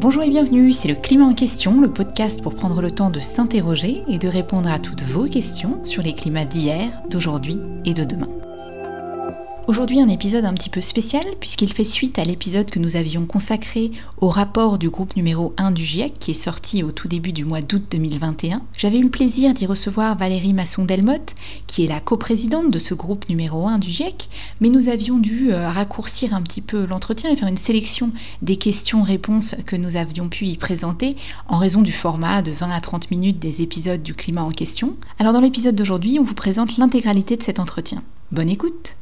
Bonjour et bienvenue, c'est le Climat en question, le podcast pour prendre le temps de s'interroger et de répondre à toutes vos questions sur les climats d'hier, d'aujourd'hui et de demain. Aujourd'hui un épisode un petit peu spécial puisqu'il fait suite à l'épisode que nous avions consacré au rapport du groupe numéro 1 du GIEC qui est sorti au tout début du mois d'août 2021. J'avais eu le plaisir d'y recevoir Valérie Masson-Delmotte qui est la coprésidente de ce groupe numéro 1 du GIEC mais nous avions dû euh, raccourcir un petit peu l'entretien et faire une sélection des questions-réponses que nous avions pu y présenter en raison du format de 20 à 30 minutes des épisodes du climat en question. Alors dans l'épisode d'aujourd'hui on vous présente l'intégralité de cet entretien. Bonne écoute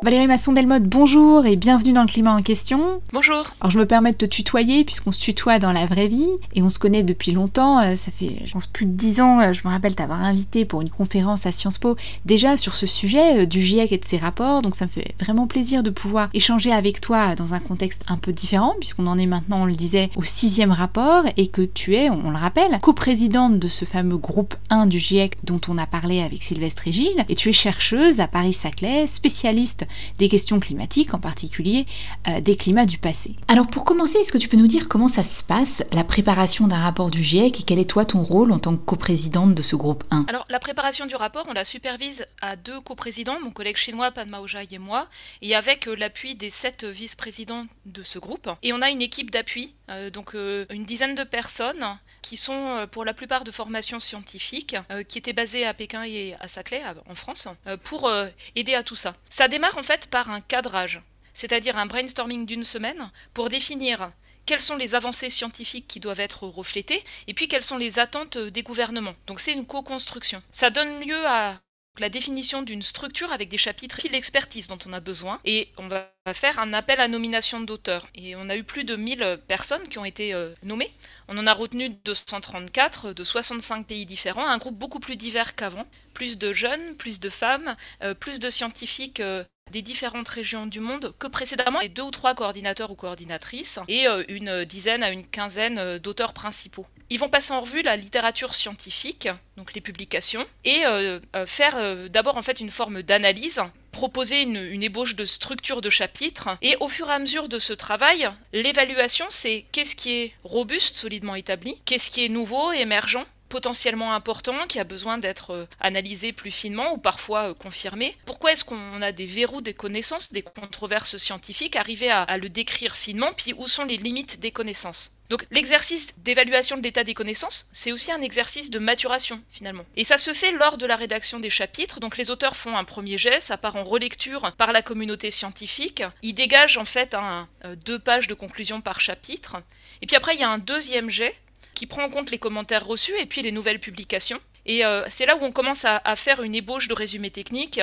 Valérie Masson-Delmotte, bonjour et bienvenue dans le climat en question. Bonjour. Alors je me permets de te tutoyer puisqu'on se tutoie dans la vraie vie et on se connaît depuis longtemps. Euh, ça fait, je pense, plus de dix ans. Euh, je me rappelle t'avoir invité pour une conférence à Sciences Po déjà sur ce sujet euh, du GIEC et de ses rapports. Donc ça me fait vraiment plaisir de pouvoir échanger avec toi dans un contexte un peu différent puisqu'on en est maintenant, on le disait, au sixième rapport et que tu es, on, le rappelle, coprésidente de ce fameux groupe 1 du GIEC dont on a parlé avec Sylvestre et Gilles. Et tu es chercheuse à Paris-Saclay, spécialiste des questions climatiques, en particulier euh, des climats du passé. Alors pour commencer, est-ce que tu peux nous dire comment ça se passe, la préparation d'un rapport du GIEC, et quel est toi ton rôle en tant que coprésidente de ce groupe 1 Alors la préparation du rapport, on la supervise à deux coprésidents, mon collègue chinois Padma Ojai et moi, et avec euh, l'appui des sept vice-présidents de ce groupe. Et on a une équipe d'appui, euh, donc une dizaine de personnes qui sont pour la plupart de formation scientifique, qui étaient basées à Pékin et à Saclay, en France, pour aider à tout ça. Ça démarre en fait par un cadrage, c'est-à-dire un brainstorming d'une semaine pour définir quelles sont les avancées scientifiques qui doivent être reflétées et puis quelles sont les attentes des gouvernements. Donc c'est une co-construction. Ça donne lieu à la définition d'une structure avec des chapitres et l'expertise dont on a besoin et on va faire un appel à nomination d'auteurs. Et on a eu plus de 1000 personnes qui ont été euh, nommées. On en a retenu 234 de 65 pays différents, un groupe beaucoup plus divers qu'avant. Plus de jeunes, plus de femmes, euh, plus de scientifiques euh, des différentes régions du monde que précédemment, et deux ou trois coordinateurs ou coordinatrices, et euh, une dizaine à une quinzaine euh, d'auteurs principaux. Ils vont passer en revue la littérature scientifique, donc les publications, et euh, faire d'abord en fait une forme d'analyse, proposer une, une, ébauche de structure de chapitre, et au fur et à mesure de ce travail, l'évaluation c'est qu'est-ce qui est robuste, solidement établi, qu'est-ce qui est nouveau, émergent, potentiellement important, qui a besoin d'être euh, analysé plus finement ou parfois euh, confirmé. Pourquoi est-ce qu'on a des verrous des connaissances, des controverses scientifiques, arriver à, le décrire finement, puis où sont les limites des connaissances? Donc l'exercice d'évaluation de l'état des connaissances, c'est aussi un exercice de maturation finalement. Et ça se fait lors de la rédaction des chapitres. Donc les auteurs font un premier jet, ça part en relecture par la communauté scientifique. Ils dégagent en fait euh, deux pages de conclusion par chapitre. Et puis après il y a un deuxième jet qui prend en compte les commentaires reçus et puis les nouvelles publications. Et euh, c'est là où on commence à, faire une ébauche de résumé technique,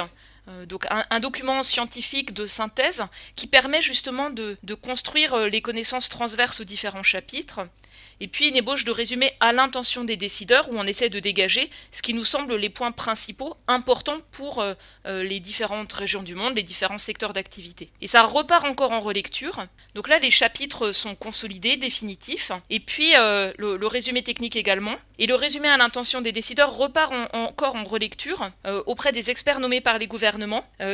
donc un, document scientifique de synthèse qui permet justement de, construire euh, les connaissances transverses aux différents chapitres et puis une ébauche de résumé à l'intention des décideurs où on essaie de dégager ce qui nous semble les points principaux importants pour euh, euh, les différentes régions du monde, les différents secteurs d'activité. Et ça repart encore en relecture. Donc là, les chapitres sont consolidés, définitifs, et puis euh, le, résumé technique également. Et le résumé à l'intention des décideurs repart encore en relecture auprès des experts nommés par les gouvernements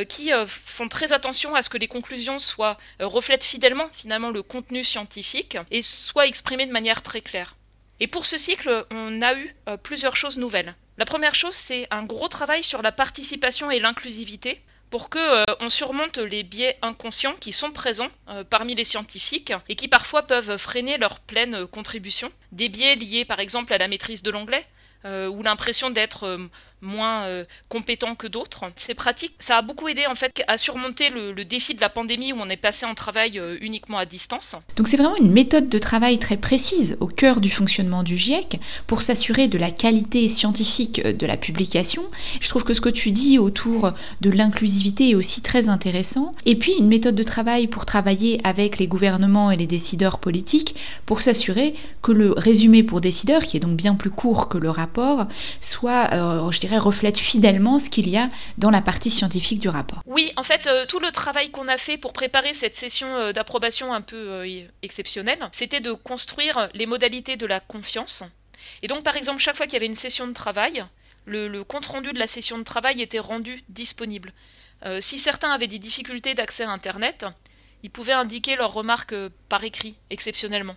qui font très attention à ce que les conclusions soient reflètent fidèlement finalement le contenu scientifique et soient exprimées de manière très clair. Et pour ce cycle, on a eu euh, plusieurs choses nouvelles. La première chose, c'est un gros travail sur la participation et l'inclusivité pour que euh, on surmonte les biais inconscients qui sont présents euh, parmi les scientifiques et qui parfois peuvent freiner leur pleine contribution. Des biais liés par exemple à la maîtrise de l'anglais, ou l'impression d'être moins euh, compétents que d'autres. C'est pratique. Ça a beaucoup aidé en fait à surmonter le, défi de la pandémie où on est passé en travail euh, uniquement à distance. Donc c'est vraiment une méthode de travail très précise au cœur du fonctionnement du GIEC pour s'assurer de la qualité scientifique euh, de la publication. Je trouve que ce que tu dis autour de l'inclusivité est aussi très intéressant. Et puis une méthode de travail pour travailler avec les gouvernements et les décideurs politiques pour s'assurer que le résumé pour décideurs, qui est donc bien plus court que le rapport, soit, je dirais, reflète fidèlement ce qu'il y a dans la partie scientifique du rapport. Oui, en fait, euh, tout le travail qu'on a fait pour préparer cette session euh, d'approbation un peu euh, exceptionnelle, c'était de construire les modalités de la confiance. Et donc, par exemple, chaque fois qu'il y avait une session de travail, le, compte-rendu de la session de travail était rendu disponible. si certains avaient des difficultés d'accès à Internet, ils pouvaient indiquer leurs remarques par écrit, exceptionnellement.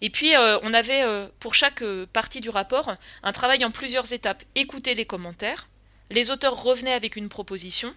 Et puis, on avait pour chaque partie du rapport un travail en plusieurs étapes. Écouter les commentaires, les auteurs revenaient avec une proposition,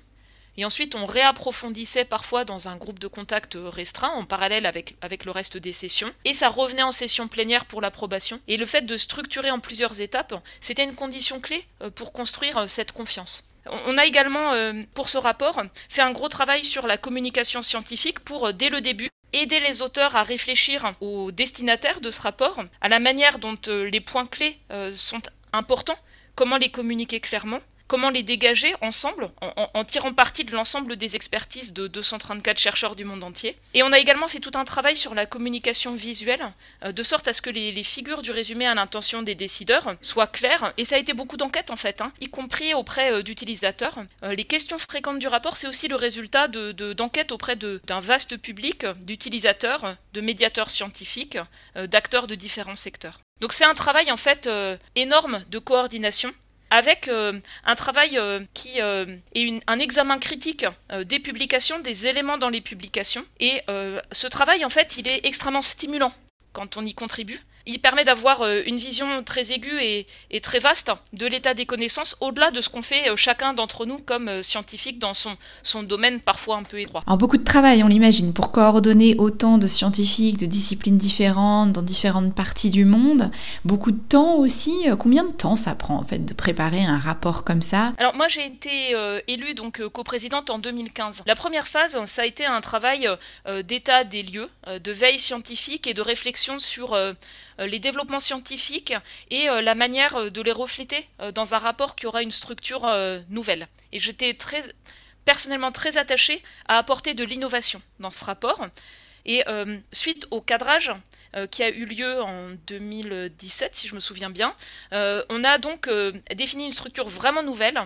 et ensuite, on réapprofondissait parfois dans un groupe de contact restreint, en parallèle avec, avec le reste des sessions. Et ça revenait en session plénière pour l'approbation. Et le fait de structurer en plusieurs étapes, c'était une condition clé euh, pour construire euh, cette confiance. On a également, euh, pour ce rapport, fait un gros travail sur la communication scientifique pour, dès le début, aider les auteurs à réfléchir aux destinataires de ce rapport, à la manière dont les points clés sont importants, comment les communiquer clairement, comment les dégager ensemble, en, tirant parti de l'ensemble des expertises de 234 chercheurs du monde entier. Et on a également fait tout un travail sur la communication visuelle, euh, de sorte à ce que les, figures du résumé à l'intention des décideurs soient claires. Et ça a été beaucoup d'enquêtes en fait, hein, y compris auprès euh, d'utilisateurs. Euh, les questions fréquentes du rapport, c'est aussi le résultat d'enquêtes de, auprès d'un vaste public d'utilisateurs, de médiateurs scientifiques, d'acteurs de différents secteurs. Donc c'est un travail en fait énorme de coordination avec euh, un travail euh, qui euh, est un examen critique des publications, des éléments dans les publications. Et ce travail, en fait, il est extrêmement stimulant quand on y contribue. Il permet d'avoir euh, une vision très aiguë et, très vaste de l'état des connaissances, au-delà de ce qu'on fait euh, chacun d'entre nous comme euh, scientifique dans son, son domaine parfois un peu étroit. Alors beaucoup de travail, on l'imagine, pour coordonner autant de scientifiques, de disciplines différentes, dans différentes parties du monde. Beaucoup de temps aussi. Combien de temps ça prend en fait de préparer un rapport comme ça? Alors moi j'ai été élue donc coprésidente en 2015. La première phase, ça a été un travail d'état des lieux, de veille scientifique et de réflexion sur les développements scientifiques et euh, la manière euh, de les refléter dans un rapport qui aura une structure nouvelle. Et j'étais personnellement très attachée à apporter de l'innovation dans ce rapport. Et suite au cadrage qui a eu lieu en 2017, si je me souviens bien, on a donc défini une structure vraiment nouvelle,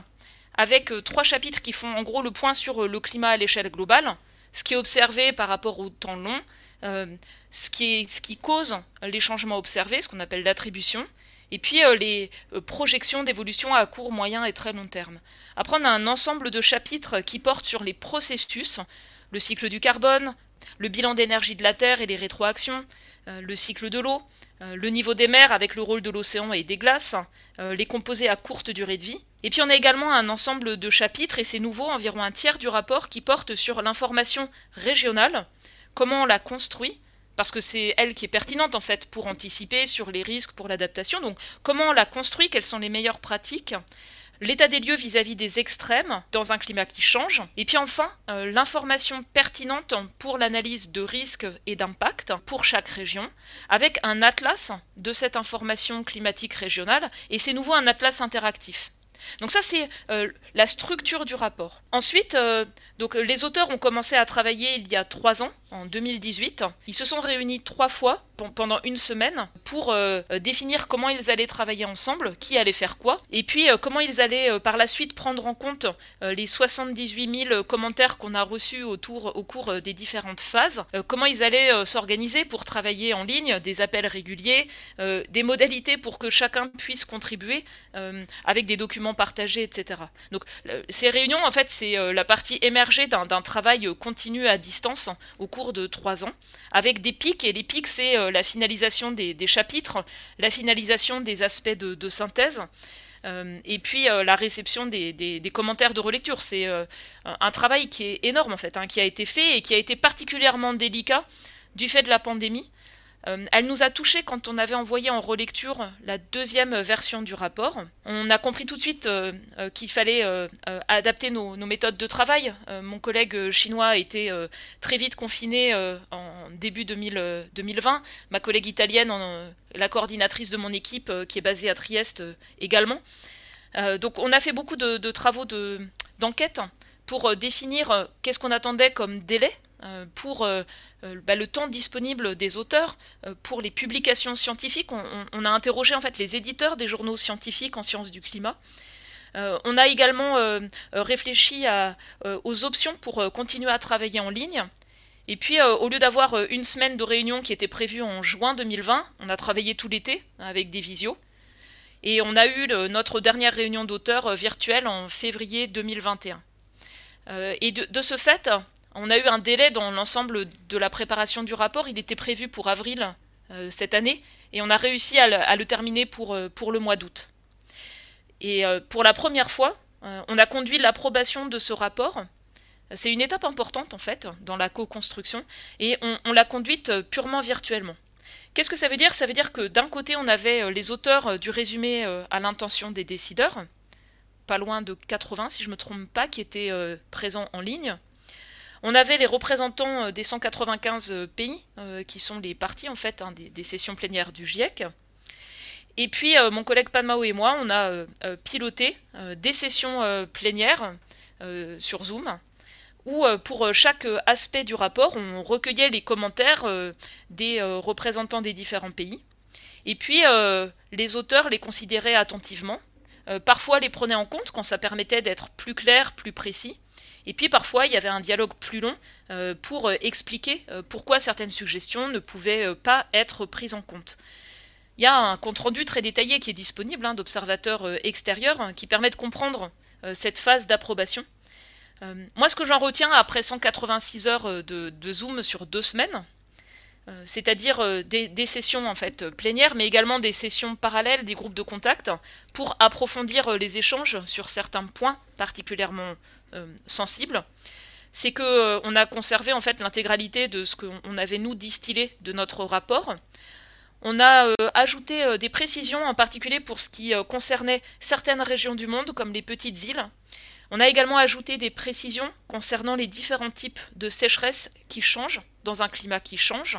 avec trois chapitres qui font en gros le point sur le climat à l'échelle globale, ce qui est observé par rapport au temps long, euh, ce, qui cause les changements observés, ce qu'on appelle l'attribution, et puis euh, les euh, projections d'évolution à court, moyen et très long terme. Après, on a un ensemble de chapitres qui portent sur les processus, le cycle du carbone, le bilan d'énergie de la Terre et les rétroactions, le cycle de l'eau, le niveau des mers avec le rôle de l'océan et des glaces, les composés à courte durée de vie. Et puis on a également un ensemble de chapitres, et c'est nouveau, environ un tiers du rapport, qui porte sur l'information régionale, comment on la construit, parce que c'est elle qui est pertinente en fait pour anticiper sur les risques, pour l'adaptation. Donc comment on la construit, quelles sont les meilleures pratiques, l'état des lieux vis-à-vis des extrêmes dans un climat qui change, et puis enfin euh, l'information pertinente pour l'analyse de risques et d'impact pour chaque région, avec un atlas de cette information climatique régionale, et c'est nouveau un atlas interactif. Donc ça, c'est euh, la structure du rapport. Ensuite, euh, donc, les auteurs ont commencé à travailler il y a trois ans, en 2018. Ils se sont réunis trois fois pendant une semaine pour euh, définir comment ils allaient travailler ensemble, qui allait faire quoi, et puis comment ils allaient par la suite prendre en compte les 78 000 commentaires qu'on a reçus autour, au cours des différentes phases, comment ils allaient s'organiser pour travailler en ligne, des appels réguliers, des modalités pour que chacun puisse contribuer avec des documents partagés, etc. Donc ces réunions, en fait, c'est euh, la partie émergée d'un travail euh, continu à distance au cours de trois ans, avec des pics, et les pics, c'est euh, la finalisation des, chapitres, la finalisation des aspects de, synthèse. et puis la réception des, commentaires de relecture. C'est un travail qui est énorme en fait, hein, qui a été fait et qui a été particulièrement délicat du fait de la pandémie, euh, elle nous a touché quand on avait envoyé en relecture la deuxième version du rapport. On a compris tout de suite euh, euh, qu'il fallait adapter nos, méthodes de travail. mon collègue chinois a été très vite confiné en début 2020. Ma collègue italienne, la coordinatrice de mon équipe, qui est basée à Trieste également. donc on a fait beaucoup de, travaux d'enquête pour définir qu'est-ce qu'on attendait comme délai pour euh, euh, bah, le temps disponible des auteurs pour les publications scientifiques. On, a interrogé en fait les éditeurs des journaux scientifiques en sciences du climat. on a également réfléchi aux options pour continuer à travailler en ligne. Et puis, au lieu d'avoir une semaine de réunion qui était prévue en juin 2020, on a travaillé tout l'été avec des visios. Et on a eu notre dernière réunion d'auteurs virtuelle en février 2021. et de, ce fait, On a eu un délai dans l'ensemble de la préparation du rapport. Il était prévu pour avril cette année et on a réussi à le, terminer pour, pour le mois d'août. Et pour la première fois, on a conduit l'approbation de ce rapport c'est une étape importante en fait dans la co-construction et on, l'a conduite euh, purement virtuellement. Qu'est-ce que ça veut dire? Ça veut dire que d'un côté on avait euh, les auteurs euh, du résumé à l'intention des décideurs, pas loin de 80 si je ne me trompe pas, qui étaient présents en ligne. On avait les représentants des 195 pays qui sont les parties en fait hein, des, sessions plénières du GIEC. Et puis mon collègue Panmao et moi, on a piloté des sessions plénières sur Zoom où euh, pour euh, chaque euh, aspect du rapport, on recueillait les commentaires des représentants des différents pays. Et puis, les auteurs les considéraient attentivement, parfois les prenaient en compte quand ça permettait d'être plus clair, plus précis. Et puis parfois, il y avait un dialogue plus long pour expliquer pourquoi certaines suggestions ne pouvaient pas être prises en compte. Il y a un compte-rendu très détaillé qui est disponible hein, d'observateurs extérieurs hein, qui permet de comprendre cette phase d'approbation. Euh, moi, ce que j'en retiens après 186 heures euh, de, Zoom sur deux semaines, euh, c'est-à-dire des, sessions en fait plénières, mais également des sessions parallèles, des groupes de contact, pour approfondir les échanges sur certains points particulièrement sensibles, c'est que on a conservé en fait l'intégralité de ce qu'on avait nous distillé de notre rapport. On a ajouté des précisions, en particulier pour ce qui concernait certaines régions du monde, comme les petites îles, on a également ajouté des précisions concernant les différents types de sécheresse qui changent dans un climat qui change.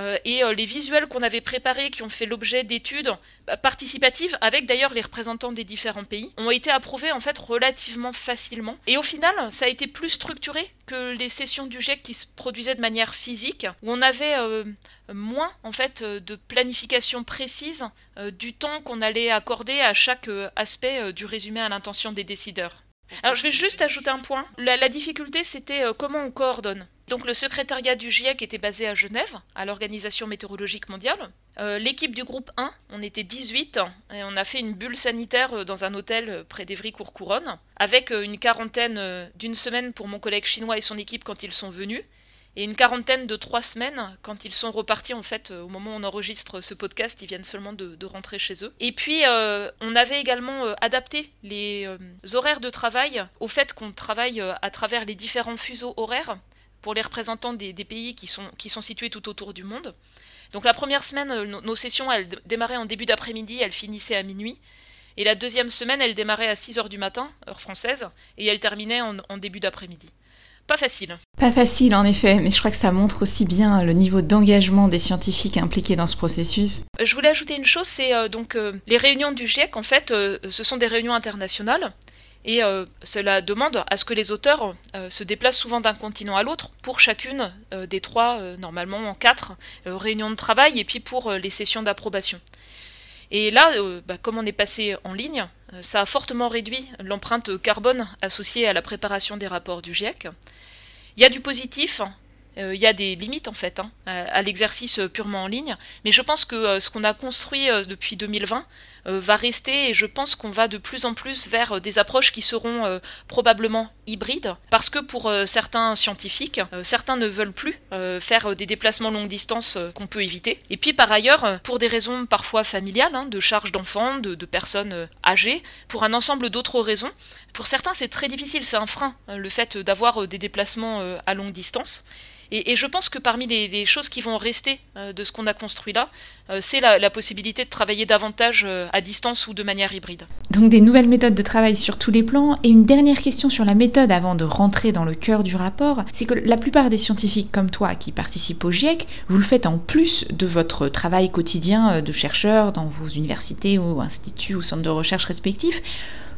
Euh, et euh, les visuels qu'on avait préparés, qui ont fait l'objet d'études bah, participatives, avec d'ailleurs les représentants des différents pays, ont été approuvés en fait relativement facilement. Et au final, ça a été plus structuré que les sessions du GIEC qui se produisaient de manière physique, où on avait euh, moins en fait de planification précise du temps qu'on allait accorder à chaque aspect du résumé à l'intention des décideurs. Alors je vais juste ajouter un point. La, difficulté, c'était comment on coordonne. Donc le secrétariat du GIEC était basé à Genève, à l'Organisation météorologique mondiale. Euh, l'équipe du groupe 1, on était 18, et on a fait une bulle sanitaire euh, dans un hôtel euh, près d'Evry-Courcouronne, avec une quarantaine d'une semaine pour mon collègue chinois et son équipe quand ils sont venus, et une quarantaine de trois semaines quand ils sont repartis en fait au moment où on enregistre ce podcast, ils viennent seulement de, rentrer chez eux. Et puis on avait également adapté les horaires de travail au fait qu'on travaille à travers les différents fuseaux horaires pour les représentants des, pays qui sont, qui sont situés tout autour du monde. Donc la première semaine, euh, nos, sessions, elles démarraient en début d'après-midi, elles finissaient à minuit. Et la deuxième semaine, elle démarrait à 6h du matin, heure française, et elle terminait en, début d'après-midi. Pas facile. Pas facile en effet, mais je crois que ça montre aussi bien le niveau d'engagement des scientifiques impliqués dans ce processus. Euh, je voulais ajouter une chose, c'est euh, donc les réunions du GIEC, en fait, ce sont des réunions internationales. Et euh, cela demande à ce que les auteurs euh, se déplacent souvent d'un continent à l'autre pour chacune euh, des trois, normalement en quatre, réunions de travail et puis pour les sessions d'approbation. Et là, bah, comme on est passé en ligne, ça a fortement réduit l'empreinte carbone associée à la préparation des rapports du GIEC. Il y a du positif, il y a des limites en fait hein, à l'exercice purement en ligne, mais je pense que ce qu'on a construit depuis 2020 euh, va rester et je pense qu'on va de plus en plus vers euh, des approches qui seront euh, probablement hybrides parce que pour certains scientifiques, certains ne veulent plus faire des déplacements longue distance qu'on peut éviter. Et puis par ailleurs, pour des raisons parfois familiales, hein, de charge d'enfants, de, personnes âgées, pour un ensemble d'autres raisons, pour certains c'est très difficile, c'est un frein, le fait d'avoir des déplacements à longue distance. Et, je pense que parmi les, choses qui vont rester euh, de ce qu'on a construit là, euh, c'est la, possibilité de travailler davantage euh, à distance ou de manière hybride. Donc des nouvelles méthodes de travail sur tous les plans. Et une dernière question sur la méthode avant de rentrer dans le cœur du rapport, c'est que la plupart des scientifiques comme toi qui participent au GIEC, vous le faites en plus de votre travail quotidien de chercheur dans vos universités ou instituts ou centres de recherche respectifs.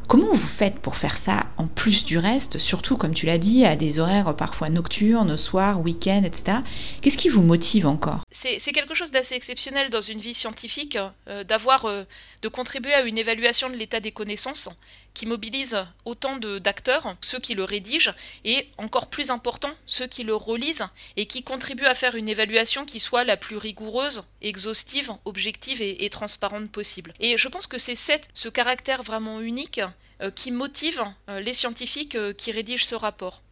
Comment vous faites pour faire ça en plus du reste, surtout comme tu l'as dit, à des horaires parfois nocturnes, soirs, week-ends, etc. Qu'est-ce qui vous motive encore? C'est quelque chose d'assez exceptionnel dans une vie scientifique, euh, euh, de contribuer à une évaluation de l'état des connaissances qui mobilise autant d'acteurs, ceux qui le rédigent, et encore plus important, ceux qui le relisent, et qui contribuent à faire une évaluation qui soit la plus rigoureuse, exhaustive, objective et, transparente possible. Et je pense que c'est ce caractère vraiment unique euh, qui motive euh, les scientifiques euh, qui rédigent ce rapport.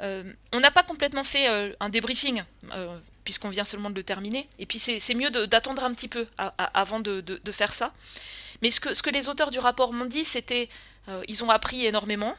on n'a pas complètement fait un débriefing puisqu'on vient seulement de le terminer. Et puis c'est mieux d'attendre un petit peu avant de, faire ça. Mais ce que, ce que les auteurs du rapport m'ont dit, c'était ils ont appris énormément.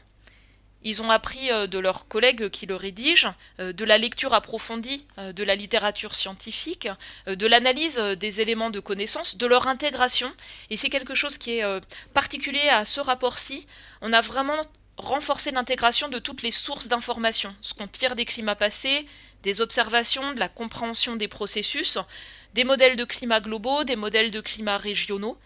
Ils ont appris euh, de leurs collègues qui le rédigent, euh, de la lecture approfondie euh, de la littérature scientifique, de l'analyse des éléments de connaissance, de leur intégration. Et c'est quelque chose qui est particulier à ce rapport-ci. On a vraiment renforcé l'intégration de toutes les sources d'informations, ce qu'on tire des climats passés, des observations, de la compréhension des processus, des modèles de climat globaux, des modèles de climat régionaux.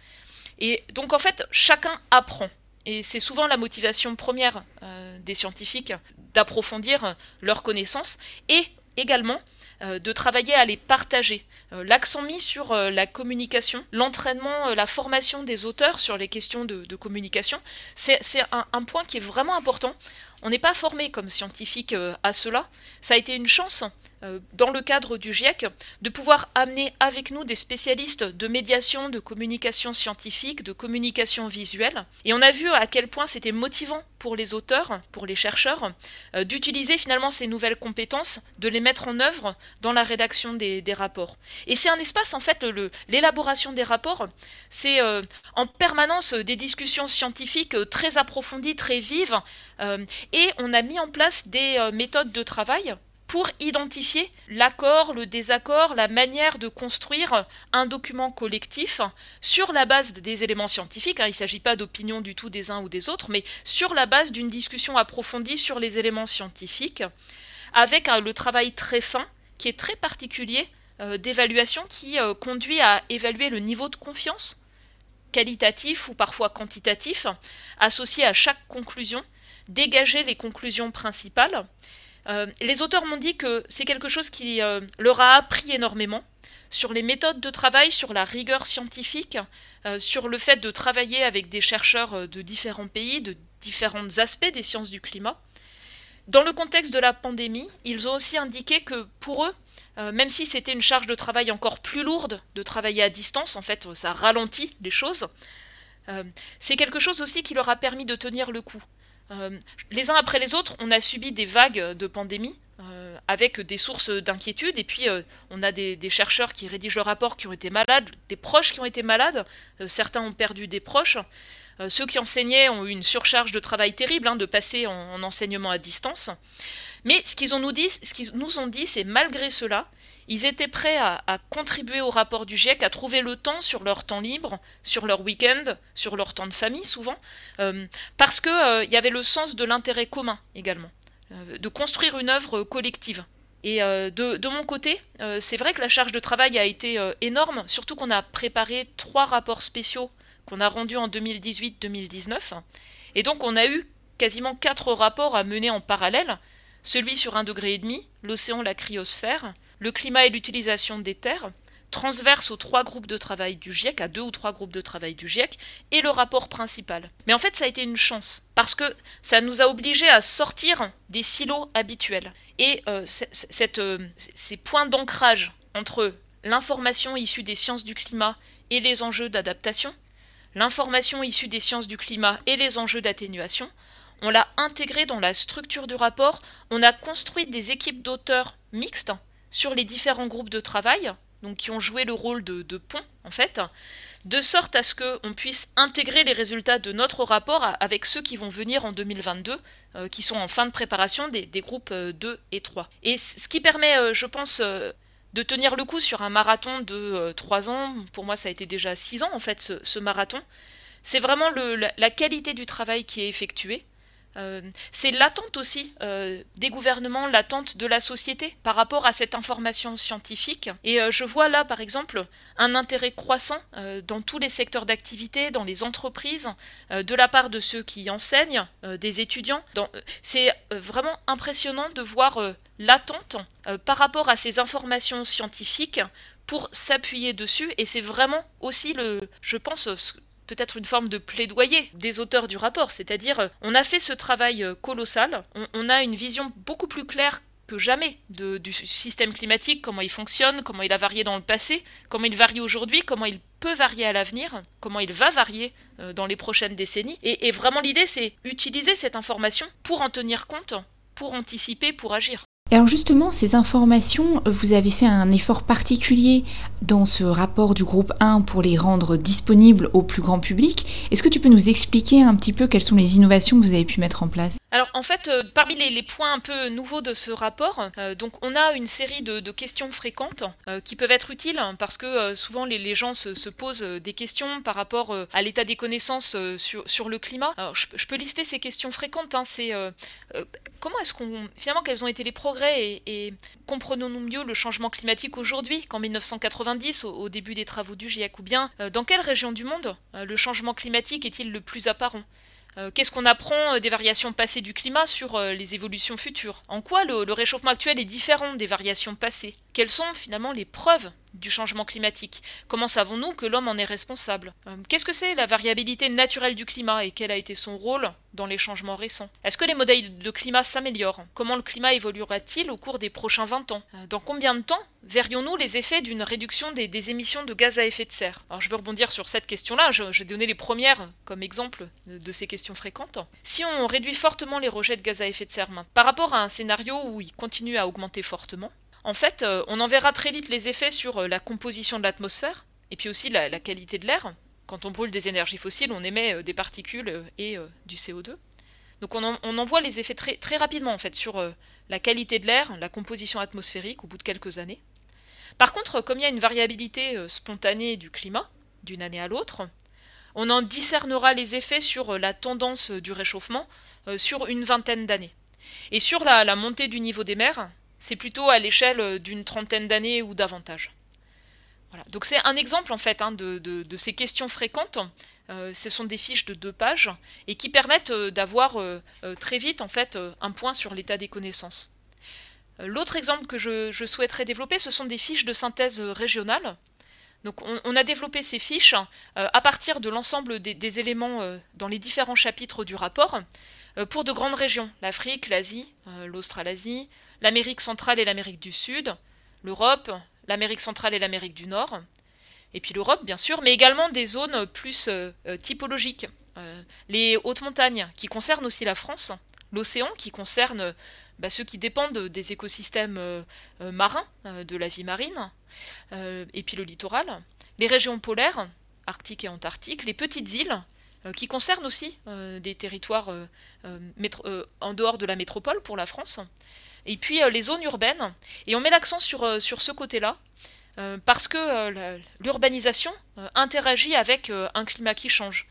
Et donc en fait, chacun apprend. Et c'est souvent la motivation première euh, des scientifiques d'approfondir leurs connaissances et également euh, de travailler à les partager. Euh, l'accent mis sur la communication, l'entraînement, la formation des auteurs sur les questions de, communication, c'est un, point qui est vraiment important. On n'est pas formé comme scientifique à cela. Ça a été une chance euh, dans le cadre du GIEC, de pouvoir amener avec nous des spécialistes de médiation, de communication scientifique, de communication visuelle. Et on a vu à quel point c'était motivant pour les auteurs, pour les chercheurs, euh, d'utiliser finalement ces nouvelles compétences, de les mettre en œuvre dans la rédaction des, rapports. Et c'est un espace, en fait, l'élaboration des rapports, c'est euh, en permanence des discussions scientifiques très approfondies, très vives, et on a mis en place des méthodes de travail pour identifier l'accord, le désaccord, la manière de construire un document collectif sur la base des éléments scientifiques. Hein. il ne s'agit pas d'opinion du tout des uns ou des autres, mais sur la base d'une discussion approfondie sur les éléments scientifiques, avec le travail très fin, qui est très particulier, euh, d'évaluation, qui euh, conduit à évaluer le niveau de confiance qualitatif ou parfois quantitatif, associé à chaque conclusion, dégager les conclusions principales, euh, les auteurs m'ont dit que c'est quelque chose qui euh, leur a appris énormément sur les méthodes de travail, sur la rigueur scientifique, euh, sur le fait de travailler avec des chercheurs de différents pays, de différents aspects des sciences du climat. Dans le contexte de la pandémie, ils ont aussi indiqué que pour eux, même si c'était une charge de travail encore plus lourde de travailler à distance, en fait ça ralentit les choses, c'est quelque chose aussi qui leur a permis de tenir le coup. Euh, les uns après les autres, on a subi des vagues de pandémie euh, avec des sources d'inquiétude, et puis euh, on a des, chercheurs qui rédigent le rapport qui ont été malades, des proches qui ont été malades, certains ont perdu des proches, ceux qui enseignaient ont eu une surcharge de travail terrible, hein, de passer en, enseignement à distance. Mais ce qu'ils nous, ce qu'ils nous ont dit, c'est malgré cela, ils étaient prêts à, contribuer au rapport du GIEC, à trouver le temps sur leur temps libre, sur leur week-end, sur leur temps de famille souvent, euh, parce qu'il euh, y avait le sens de l'intérêt commun également, euh, de construire une œuvre collective. Et de, mon côté, c'est vrai que la charge de travail a été énorme, surtout qu'on a préparé trois rapports spéciaux qu'on a rendus en 2018-2019. Et donc on a eu quasiment quatre rapports à mener en parallèle, celui sur un degré et demi, l'océan, la cryosphère, le climat et l'utilisation des terres, transverse aux trois groupes de travail du GIEC, à deux ou trois groupes de travail du GIEC, et le rapport principal. Mais en fait, ça a été une chance, parce que ça nous a obligés à sortir des silos habituels. Et euh, euh, ces points d'ancrage entre l'information issue des sciences du climat et les enjeux d'adaptation, l'information issue des sciences du climat et les enjeux d'atténuation, on l'a intégré dans la structure du rapport, on a construit des équipes d'auteurs mixtes sur les différents groupes de travail, donc qui ont joué le rôle de, pont en fait, de sorte à ce qu'on puisse intégrer les résultats de notre rapport avec ceux qui vont venir en 2022, euh, qui sont en fin de préparation des, groupes 2 euh, et 3. Et ce qui permet, euh, je pense, de tenir le coup sur un marathon de 3 ans, pour moi ça a été déjà 6 ans en fait ce, marathon, c'est vraiment la, qualité du travail qui est effectué, euh, c'est l'attente aussi euh, des gouvernements, l'attente de la société par rapport à cette information scientifique. Et euh, je vois là, par exemple, un intérêt croissant dans tous les secteurs d'activité, dans les entreprises, de la part de ceux qui enseignent, des étudiants. C'est vraiment impressionnant de voir l'attente par rapport à ces informations scientifiques pour s'appuyer dessus. Et c'est vraiment aussi le, je pense, peut-être une forme de plaidoyer des auteurs du rapport, c'est-à-dire euh, on a fait ce travail euh, colossal, on, a une vision beaucoup plus claire que jamais du système climatique, comment il fonctionne, comment il a varié dans le passé, comment il varie aujourd'hui, comment il peut varier à l'avenir, comment il va varier euh, dans les prochaines décennies. Et, et vraiment l'idée c'est utiliser cette information pour en tenir compte pour anticiper, pour agir. Alors justement, ces informations, vous avez fait un effort particulier dans ce rapport du groupe 1 pour les rendre disponibles au plus grand public. Est-ce que tu peux nous expliquer un petit peu quelles sont les innovations que vous avez pu mettre en place? Alors en fait, euh, parmi les, points un peu nouveaux de ce rapport, euh, donc on a une série de, questions fréquentes euh, qui peuvent être utiles hein, parce que souvent les, gens se, posent des questions par rapport à l'état des connaissances sur, le climat. Je, peux lister ces questions fréquentes. Hein, c'est comment est-ce qu'on finalement quels ont été les progrès et, comprenons-nous mieux le changement climatique aujourd'hui qu'en 1990 au, début des travaux du GIEC ou bien dans quelle région du monde le changement climatique est-il le plus apparent? Qu'est-ce qu'on apprend euh, des variations passées du climat sur euh, les évolutions futures? En quoi le, réchauffement actuel est différent des variations passées? Quelles sont finalement les preuves? Du changement climatique. Comment savons-nous que l'homme en est responsable? Qu'est-ce que c'est la variabilité naturelle du climat et quel a été son rôle dans les changements récents? Est-ce que les modèles de climat s'améliorent? Comment le climat évoluera-t-il au cours des prochains 20 ans? Dans combien de temps verrions-nous les effets d'une réduction des, émissions de gaz à effet de serre? Alors je veux rebondir sur cette question-là, je, vais donner les premières comme exemple de, ces questions fréquentes. Si on réduit fortement les rejets de gaz à effet de serre par rapport à un scénario où ils continuent à augmenter fortement, en fait, euh, on en verra très vite les effets sur euh, la composition de l'atmosphère et puis aussi la, qualité de l'air. Quand on brûle des énergies fossiles, on émet euh, des particules et du CO2. Donc on en, voit les effets très, rapidement en sur la qualité de l'air, la composition atmosphérique au bout de quelques années. Par contre, comme il y a une variabilité spontanée du climat, d'une année à l'autre, on en discernera les effets sur la tendance du réchauffement sur une vingtaine d'années. Et sur la, montée du niveau des mers, c'est plutôt à l'échelle d'une trentaine d'années ou davantage. Donc c'est un exemple en fait hein, de, ces questions fréquentes. ce sont des fiches de deux pages et qui permettent d'avoir très vite en fait un point sur l'état des connaissances. Euh, l'autre exemple que je, souhaiterais développer, ce sont des fiches de synthèse régionales. Donc on, a développé ces fiches euh, à partir de l'ensemble des, éléments euh, dans les différents chapitres du rapport pour de grandes régions, l'Afrique, l'Asie, l'Australasie, l'Amérique centrale et l'Amérique du Sud, l'Europe, l'Amérique centrale et l'Amérique du Nord, et puis l'Europe bien sûr, mais également des zones plus typologiques, les hautes montagnes qui concernent aussi la France, l'océan qui concerne bah, ceux qui dépendent des écosystèmes euh, euh, marins, euh, de la vie marine, et puis le littoral, les régions polaires, arctiques et antarctiques, les petites îles, qui concernent aussi des territoires en dehors de la métropole pour la France, et puis les zones urbaines. Et on met l'accent sur, sur ce côté-là, parce que l'urbanisation interagit avec un climat qui change.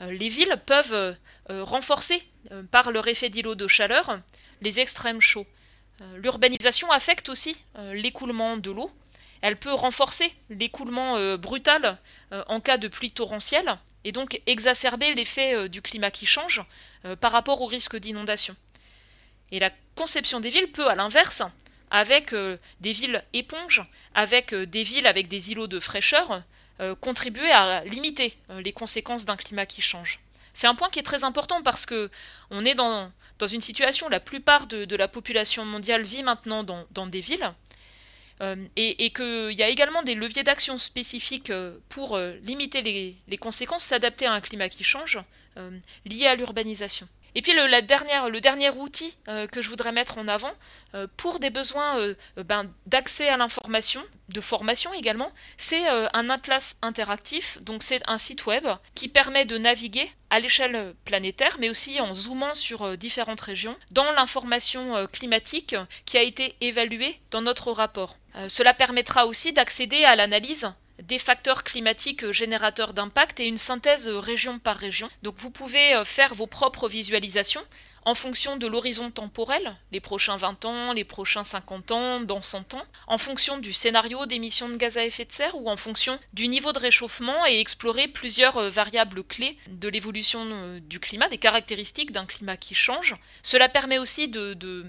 les villes peuvent renforcer, par leur effet d'îlot de chaleur, les extrêmes chauds. Euh, l'urbanisation affecte aussi euh, l'écoulement de l'eau. Elle peut renforcer l'écoulement euh, brutal en cas de pluie torrentielle et donc exacerber l'effet du climat qui change par rapport au risque d'inondation. Et la conception des villes peut, à l'inverse, avec des villes éponges, avec des villes avec des îlots de fraîcheur, contribuer à limiter les conséquences d'un climat qui change. C'est un point qui est très important parce que on est dans, une situation, la plupart de, la population mondiale vit maintenant dans, des villes, euh, et, et qu'il y a également des leviers d'action spécifiques euh, pour euh, limiter les, conséquences, s'adapter à un climat qui change, lié à l'urbanisation. Et puis le, dernier outil euh, que je voudrais mettre en avant, euh, pour des besoins euh, ben, d'accès à l'information, de formation également, c'est un atlas interactif, donc c'est un site web qui permet de naviguer à l'échelle planétaire, mais aussi en zoomant sur différentes régions, dans l'information climatique qui a été évaluée dans notre rapport. Cela permettra aussi d'accéder à l'analyse des facteurs climatiques générateurs d'impact et une synthèse région par région. Donc vous pouvez euh, faire vos propres visualisations en fonction de l'horizon temporel, les prochains 20 ans, les prochains 50 ans, dans 100 ans, en fonction du scénario d'émissions de gaz à effet de serre ou en fonction du niveau de réchauffement et explorer plusieurs euh, variables clés de l'évolution euh, du climat, des caractéristiques d'un climat qui change. Cela permet aussi de,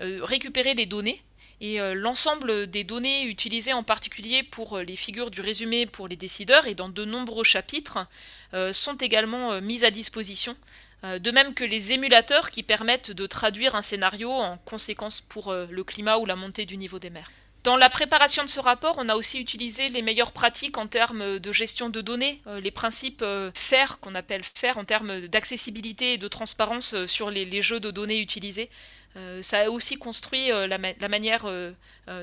récupérer les données et euh, l'ensemble des données utilisées en particulier pour euh, les figures du résumé pour les décideurs et dans de nombreux chapitres euh, sont également mises à disposition, de même que les émulateurs qui permettent de traduire un scénario en conséquence pour le climat ou la montée du niveau des mers. Dans la préparation de ce rapport, on a aussi utilisé les meilleures pratiques en termes de gestion de données, les principes FAIR qu'on appelle FAIR en termes d'accessibilité et de transparence sur les, jeux de données utilisés, ça a aussi construit euh, la, manière euh,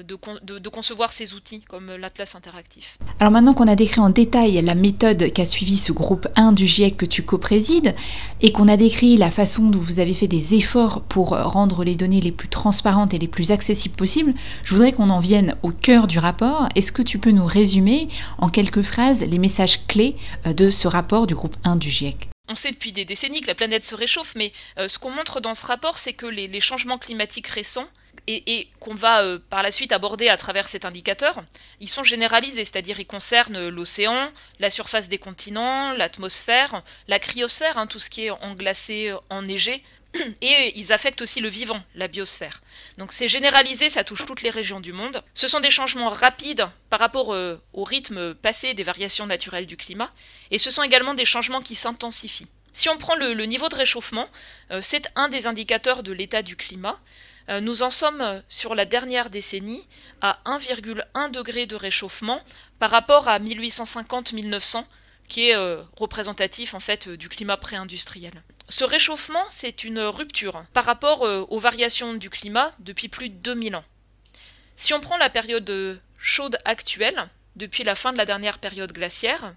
de, concevoir ces outils, comme l'Atlas interactif. Alors maintenant qu'on a décrit en détail la méthode qu'a suivi ce groupe 1 du GIEC que tu co-présides, et qu'on a décrit la façon dont vous avez fait des efforts pour rendre les données les plus transparentes et les plus accessibles possibles, je voudrais qu'on en vienne au cœur du rapport. Est-ce que tu peux nous résumer en quelques phrases les messages clés de ce rapport du groupe 1 du GIEC on sait depuis des décennies que la planète se réchauffe, mais euh, ce qu'on montre dans ce rapport, c'est que les, changements climatiques récents, et, qu'on va euh, par la suite aborder à travers cet indicateur, ils sont généralisés, c'est-à-dire ils concernent l'océan, la surface des continents, l'atmosphère, la cryosphère, hein, tout ce qui est englacé, enneigé, et ils affectent aussi le vivant, la biosphère. Donc c'est généralisé, ça touche toutes les régions du monde. Ce sont des changements rapides par rapport euh, au rythme passé des variations naturelles du climat, et ce sont également des changements qui s'intensifient. Si on prend le, niveau de réchauffement, euh, c'est un des indicateurs de l'état du climat. Euh, nous en sommes sur la dernière décennie à 1,1 degré de réchauffement par rapport à 1850-1900 qui est euh, représentatif en fait du climat pré-industriel. Ce réchauffement, c'est une rupture par rapport euh, aux variations du climat depuis plus de 2000 ans. Si on prend la période chaude actuelle, depuis la fin de la dernière période glaciaire,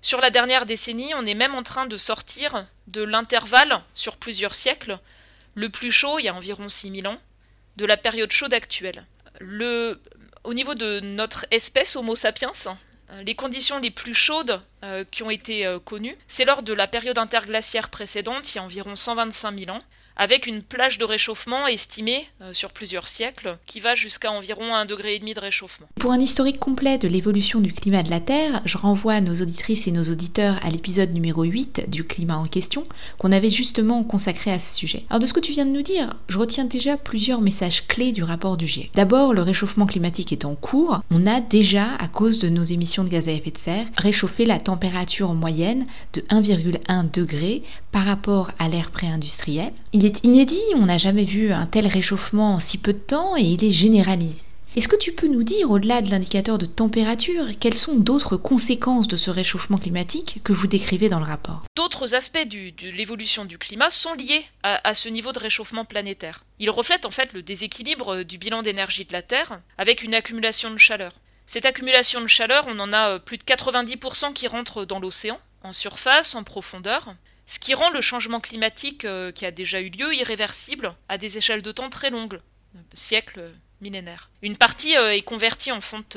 sur la dernière décennie, on est même en train de sortir de l'intervalle sur plusieurs siècles, le plus chaud, il y a environ 6000 ans, de la période chaude actuelle. Le, au niveau de notre espèce Homo sapiens, euh, les conditions les plus chaudes euh, qui ont été euh, connues, c'est lors de la période interglaciaire précédente, il y a environ 125 000 ans, avec une plage de réchauffement estimée euh, sur plusieurs siècles, qui va jusqu'à environ 1,5 degré de réchauffement. Pour un historique complet de l'évolution du climat de la Terre, je renvoie nos auditrices et nos auditeurs à l'épisode numéro 8 du climat en question, qu'on avait justement consacré à ce sujet. Alors de ce que tu viens de nous dire, je retiens déjà plusieurs messages clés du rapport du GIEC. D'abord, le réchauffement climatique est en cours. On a déjà, à cause de nos émissions de gaz à effet de serre, réchauffé la température moyenne de 1,1 degré par rapport à l'ère pré-industrielle. Il est inédit, on n'a jamais vu un tel réchauffement en si peu de temps et il est généralisé. Est-ce que tu peux nous dire, au-delà de l'indicateur de température, quelles sont d'autres conséquences de ce réchauffement climatique que vous décrivez dans le rapport? D'autres aspects de l'évolution du climat sont liés à, ce niveau de réchauffement planétaire. Ils reflètent en fait le déséquilibre du bilan d'énergie de la Terre avec une accumulation de chaleur. Cette accumulation de chaleur, on en a euh, plus de 90% qui rentrent dans l'océan, en surface, en profondeur, ce qui rend le changement climatique euh, qui a déjà eu lieu irréversible à des échelles de temps très longues, euh, siècles, euh, millénaires. Une partie est convertie en fonte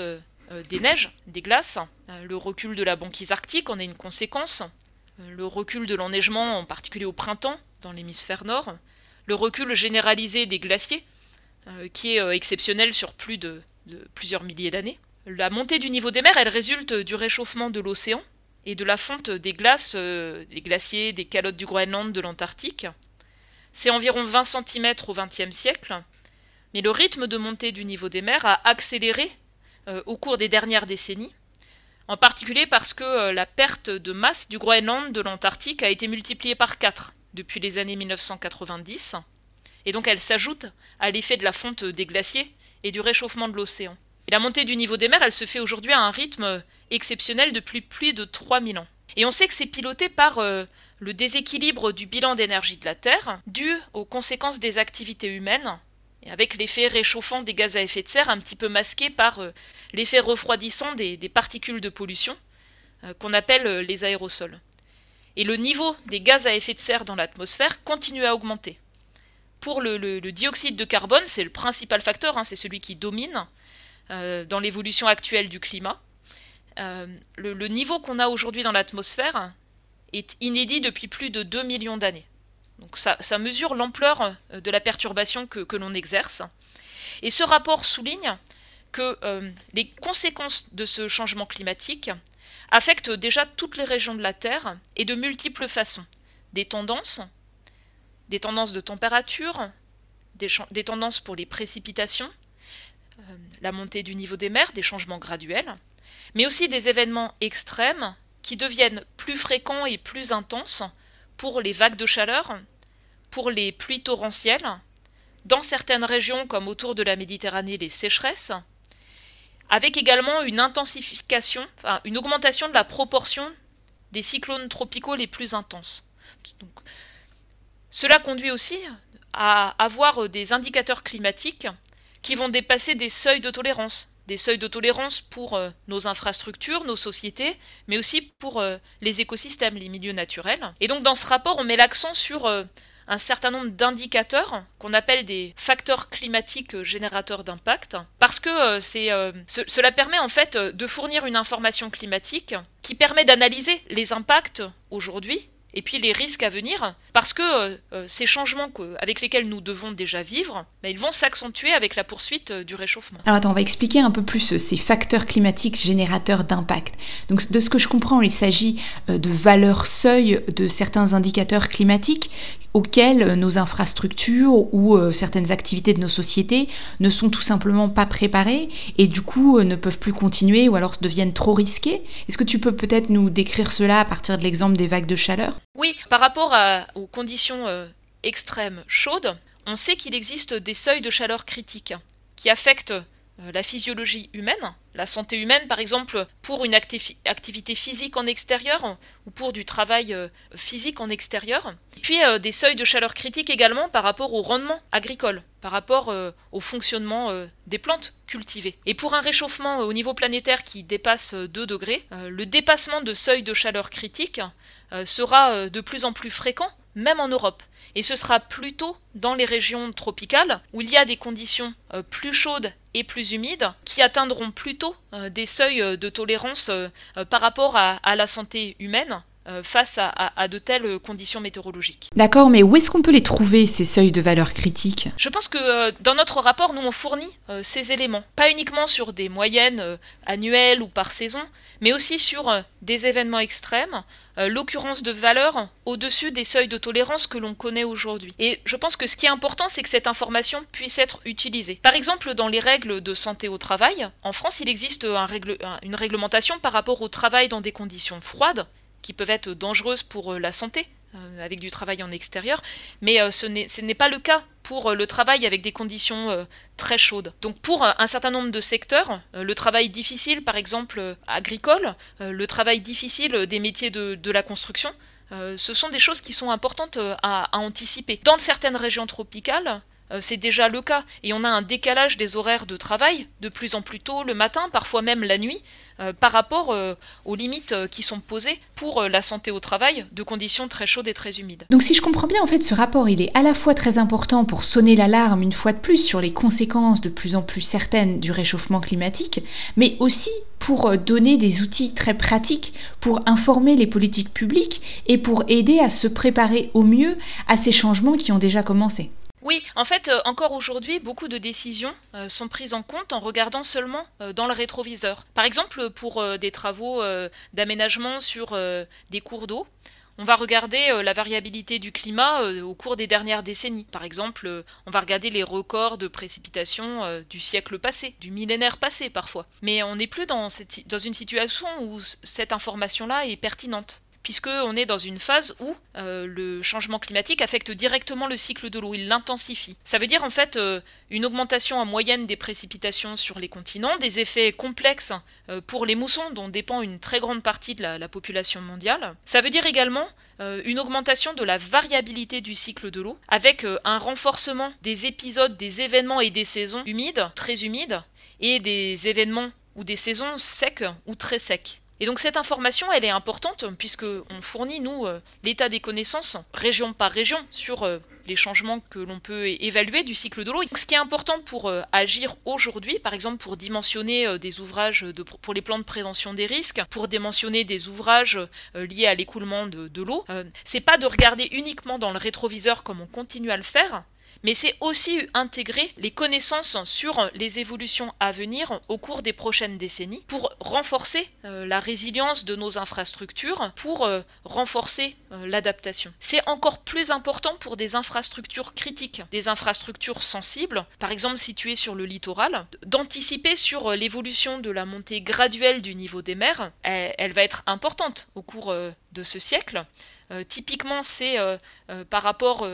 des neiges, des glaces. le recul de la banquise arctique en est une conséquence. le recul de l'enneigement, en particulier au printemps, dans l'hémisphère nord. Le recul généralisé des glaciers, qui est exceptionnel sur plus de plusieurs milliers d'années. La montée du niveau des mers, elle résulte du réchauffement de l'océan, et de la fonte des glaces, euh, des glaciers, des calottes du Groenland, de l'Antarctique. C'est environ 20 cm au XXe siècle, mais le rythme de montée du niveau des mers a accéléré euh, au cours des dernières décennies, en particulier parce que euh, la perte de masse du Groenland, de l'Antarctique, a été multipliée par 4 depuis les années 1990, et donc elle s'ajoute à l'effet de la fonte des glaciers et du réchauffement de l'océan. Et la montée du niveau des mers, elle se fait aujourd'hui à un rythme exceptionnel depuis plus de 3000 ans. Et on sait que c'est piloté par euh, le déséquilibre du bilan d'énergie de la Terre, dû aux conséquences des activités humaines, et avec l'effet réchauffant des gaz à effet de serre un petit peu masqué par euh, l'effet refroidissant des, particules de pollution, euh, qu'on appelle les aérosols. Et le niveau des gaz à effet de serre dans l'atmosphère continue à augmenter. Pour le, dioxyde de carbone, c'est le principal facteur, hein, c'est celui qui domine, euh, dans l'évolution actuelle du climat. Euh, le, niveau qu'on a aujourd'hui dans l'atmosphère est inédit depuis plus de 2 millions d'années. Donc ça, mesure l'ampleur euh, de la perturbation que, l'on exerce. Et ce rapport souligne que les conséquences de ce changement climatique affectent déjà toutes les régions de la Terre et de multiples façons. Des tendances, des tendances de température, des tendances pour les précipitations, euh, la montée du niveau des mers, des changements graduels, mais aussi des événements extrêmes qui deviennent plus fréquents et plus intenses pour les vagues de chaleur, pour les pluies torrentielles, dans certaines régions comme autour de la Méditerranée les sécheresses, avec également une intensification, une augmentation de la proportion des cyclones tropicaux les plus intenses. cela conduit aussi à avoir des indicateurs climatiques qui vont dépasser des seuils de tolérance des seuils de tolérance pour euh, nos infrastructures, nos sociétés, mais aussi pour euh, les écosystèmes, les milieux naturels. Et donc dans ce rapport, on met l'accent sur euh, un certain nombre d'indicateurs qu'on appelle des facteurs climatiques générateurs d'impact, parce que cela permet en fait de fournir une information climatique qui permet d'analyser les impacts aujourd'hui et puis les risques à venir, parce que euh, euh, ces changements avec lesquels nous devons déjà vivre, bah, ils vont s'accentuer avec la poursuite euh, du réchauffement. Alors attends, on va expliquer un peu plus ces facteurs climatiques générateurs d'impact. Donc de ce que je comprends, il s'agit de valeurs seuil de certains indicateurs climatiques auxquels nos infrastructures ou certaines activités de nos sociétés ne sont tout simplement pas préparées et du coup ne peuvent plus continuer ou alors deviennent trop risquées. Est-ce que tu peux peut-être nous décrire cela à partir de l'exemple des vagues de chaleur? Oui, par rapport aux conditions euh, extrêmes chaudes, on sait qu'il existe des seuils de chaleur critiques qui affectent la physiologie humaine, la santé humaine par exemple pour une activité physique en extérieur ou pour du travail euh, physique en extérieur. Et puis des seuils de chaleur critiques également par rapport au rendement agricole, par rapport au fonctionnement des plantes cultivées. Et pour un réchauffement au niveau planétaire qui dépasse 2 degrés, le dépassement de seuils de chaleur critiques euh, sera euh, de plus en plus fréquent, même en Europe. Et ce sera plutôt dans les régions tropicales, où il y a des conditions euh, plus chaudes et plus humides, qui atteindront plutôt des seuils de tolérance par rapport à la santé humaine euh, face à, de telles conditions météorologiques. D'accord, mais où est-ce qu'on peut les trouver, ces seuils de valeur critique? Je pense que euh, dans notre rapport, nous, on fournit euh, ces éléments, pas uniquement sur des moyennes annuelles ou par saison, mais aussi sur des événements extrêmes, l'occurrence de valeurs au-dessus des seuils de tolérance que l'on connaît aujourd'hui. Et je pense que ce qui est important, c'est que cette information puisse être utilisée. Par exemple, dans les règles de santé au travail, en France, il existe une réglementation par rapport au travail dans des conditions froides qui peuvent être dangereuses pour euh, la santé, euh, avec du travail en extérieur, mais euh, ce n'est pas le cas pour le travail avec des conditions très chaudes. Donc pour un certain nombre de secteurs, le travail difficile, par exemple agricole, le travail difficile des métiers de, la construction, ce sont des choses qui sont importantes à, anticiper. Dans certaines régions tropicales, c'est déjà le cas, et on a un décalage des horaires de travail de plus en plus tôt le matin, parfois même la nuit, euh, par rapport euh, aux limites euh, qui sont posées pour la santé au travail de conditions très chaudes et très humides. Donc si je comprends bien, en fait, ce rapport, il est à la fois très important pour sonner l'alarme une fois de plus sur les conséquences de plus en plus certaines du réchauffement climatique, mais aussi pour donner des outils très pratiques pour informer les politiques publiques et pour aider à se préparer au mieux à ces changements qui ont déjà commencé. Oui, en fait, euh, encore aujourd'hui, beaucoup de décisions euh, sont prises en compte en regardant seulement euh, dans le rétroviseur. Par exemple, pour des travaux d'aménagement sur des cours d'eau, on va regarder la variabilité du climat au cours des dernières décennies. Par exemple, on va regarder les records de précipitation du siècle passé, du millénaire passé parfois. Mais on n'est plus dans, dans une situation où cette information-là est pertinente puisqu'on est dans une phase où euh, le changement climatique affecte directement le cycle de l'eau, il l'intensifie. Ça veut dire en fait euh, une augmentation en moyenne des précipitations sur les continents, des effets complexes euh, pour les moussons dont dépend une très grande partie de la, population mondiale. Ça veut dire également une augmentation de la variabilité du cycle de l'eau, avec un renforcement des épisodes, des événements et des saisons humides, très humides, et des événements ou des saisons secs ou très secs. Et donc cette information, elle est importante puisque on fournit nous euh, l'état des connaissances région par région sur euh, les changements que l'on peut évaluer du cycle de l'eau. Ce qui est important pour euh, agir aujourd'hui, par exemple pour dimensionner des ouvrages pour les plans de prévention des risques, pour dimensionner des ouvrages liés à l'écoulement de, de l'eau, c'est pas de regarder uniquement dans le rétroviseur comme on continue à le faire, mais c'est aussi intégrer les connaissances sur les évolutions à venir au cours des prochaines décennies pour renforcer euh, la résilience de nos infrastructures, pour euh, renforcer euh, l'adaptation. C'est encore plus important pour des infrastructures critiques, des infrastructures sensibles, par exemple situées sur le littoral, d'anticiper sur l'évolution de la montée graduelle du niveau des mers. elle va être importante au cours de ce siècle. Euh, typiquement, c'est euh, euh, par rapport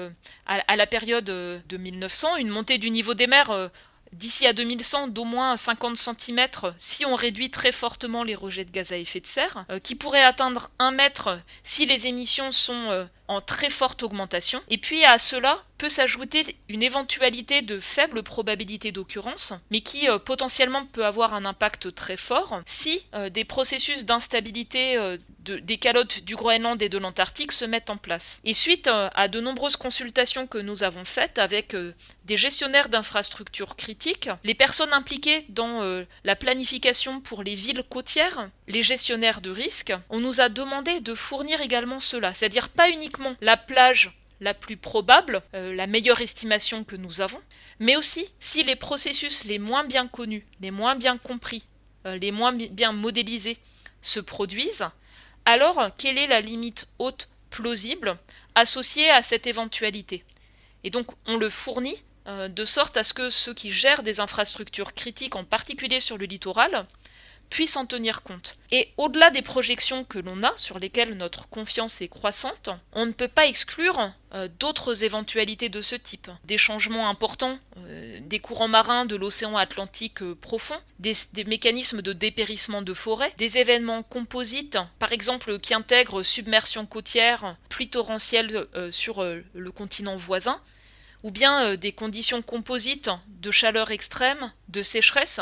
à, la période de 1900, une montée du niveau des mers d'ici à 2100 d'au moins 50 cm si on réduit très fortement les rejets de gaz à effet de serre, qui pourrait atteindre 1 mètre si les émissions sont en très forte augmentation. Et puis à cela peut s'ajouter une éventualité de faible probabilité d'occurrence, mais qui euh, potentiellement peut avoir un impact très fort si euh, des processus d'instabilité euh, des calottes du Groenland et de l'Antarctique se mettent en place. Et suite à de nombreuses consultations que nous avons faites avec des gestionnaires d'infrastructures critiques, les personnes impliquées dans la planification pour les villes côtières, les gestionnaires de risques, on nous a demandé de fournir également cela, c'est-à-dire pas uniquement la plage la plus probable, euh, la meilleure estimation que nous avons, mais aussi si les processus les moins bien connus, les moins bien compris, euh, les moins bien modélisés se produisent, alors quelle est la limite haute plausible associée à cette éventualité? Et donc on le fournit euh, de sorte à ce que ceux qui gèrent des infrastructures critiques, en particulier sur le littoral, puisse en tenir compte. Et au-delà des projections que l'on a, sur lesquelles notre confiance est croissante, on ne peut pas exclure euh, d'autres éventualités de ce type. Des changements importants, euh, des courants marins de l'océan Atlantique euh, profond, des, mécanismes de dépérissement de forêts, des événements composites, par exemple qui intègrent submersion côtière, pluie torrentielle sur le continent voisin, ou bien des conditions composites de chaleur extrême, de sécheresse,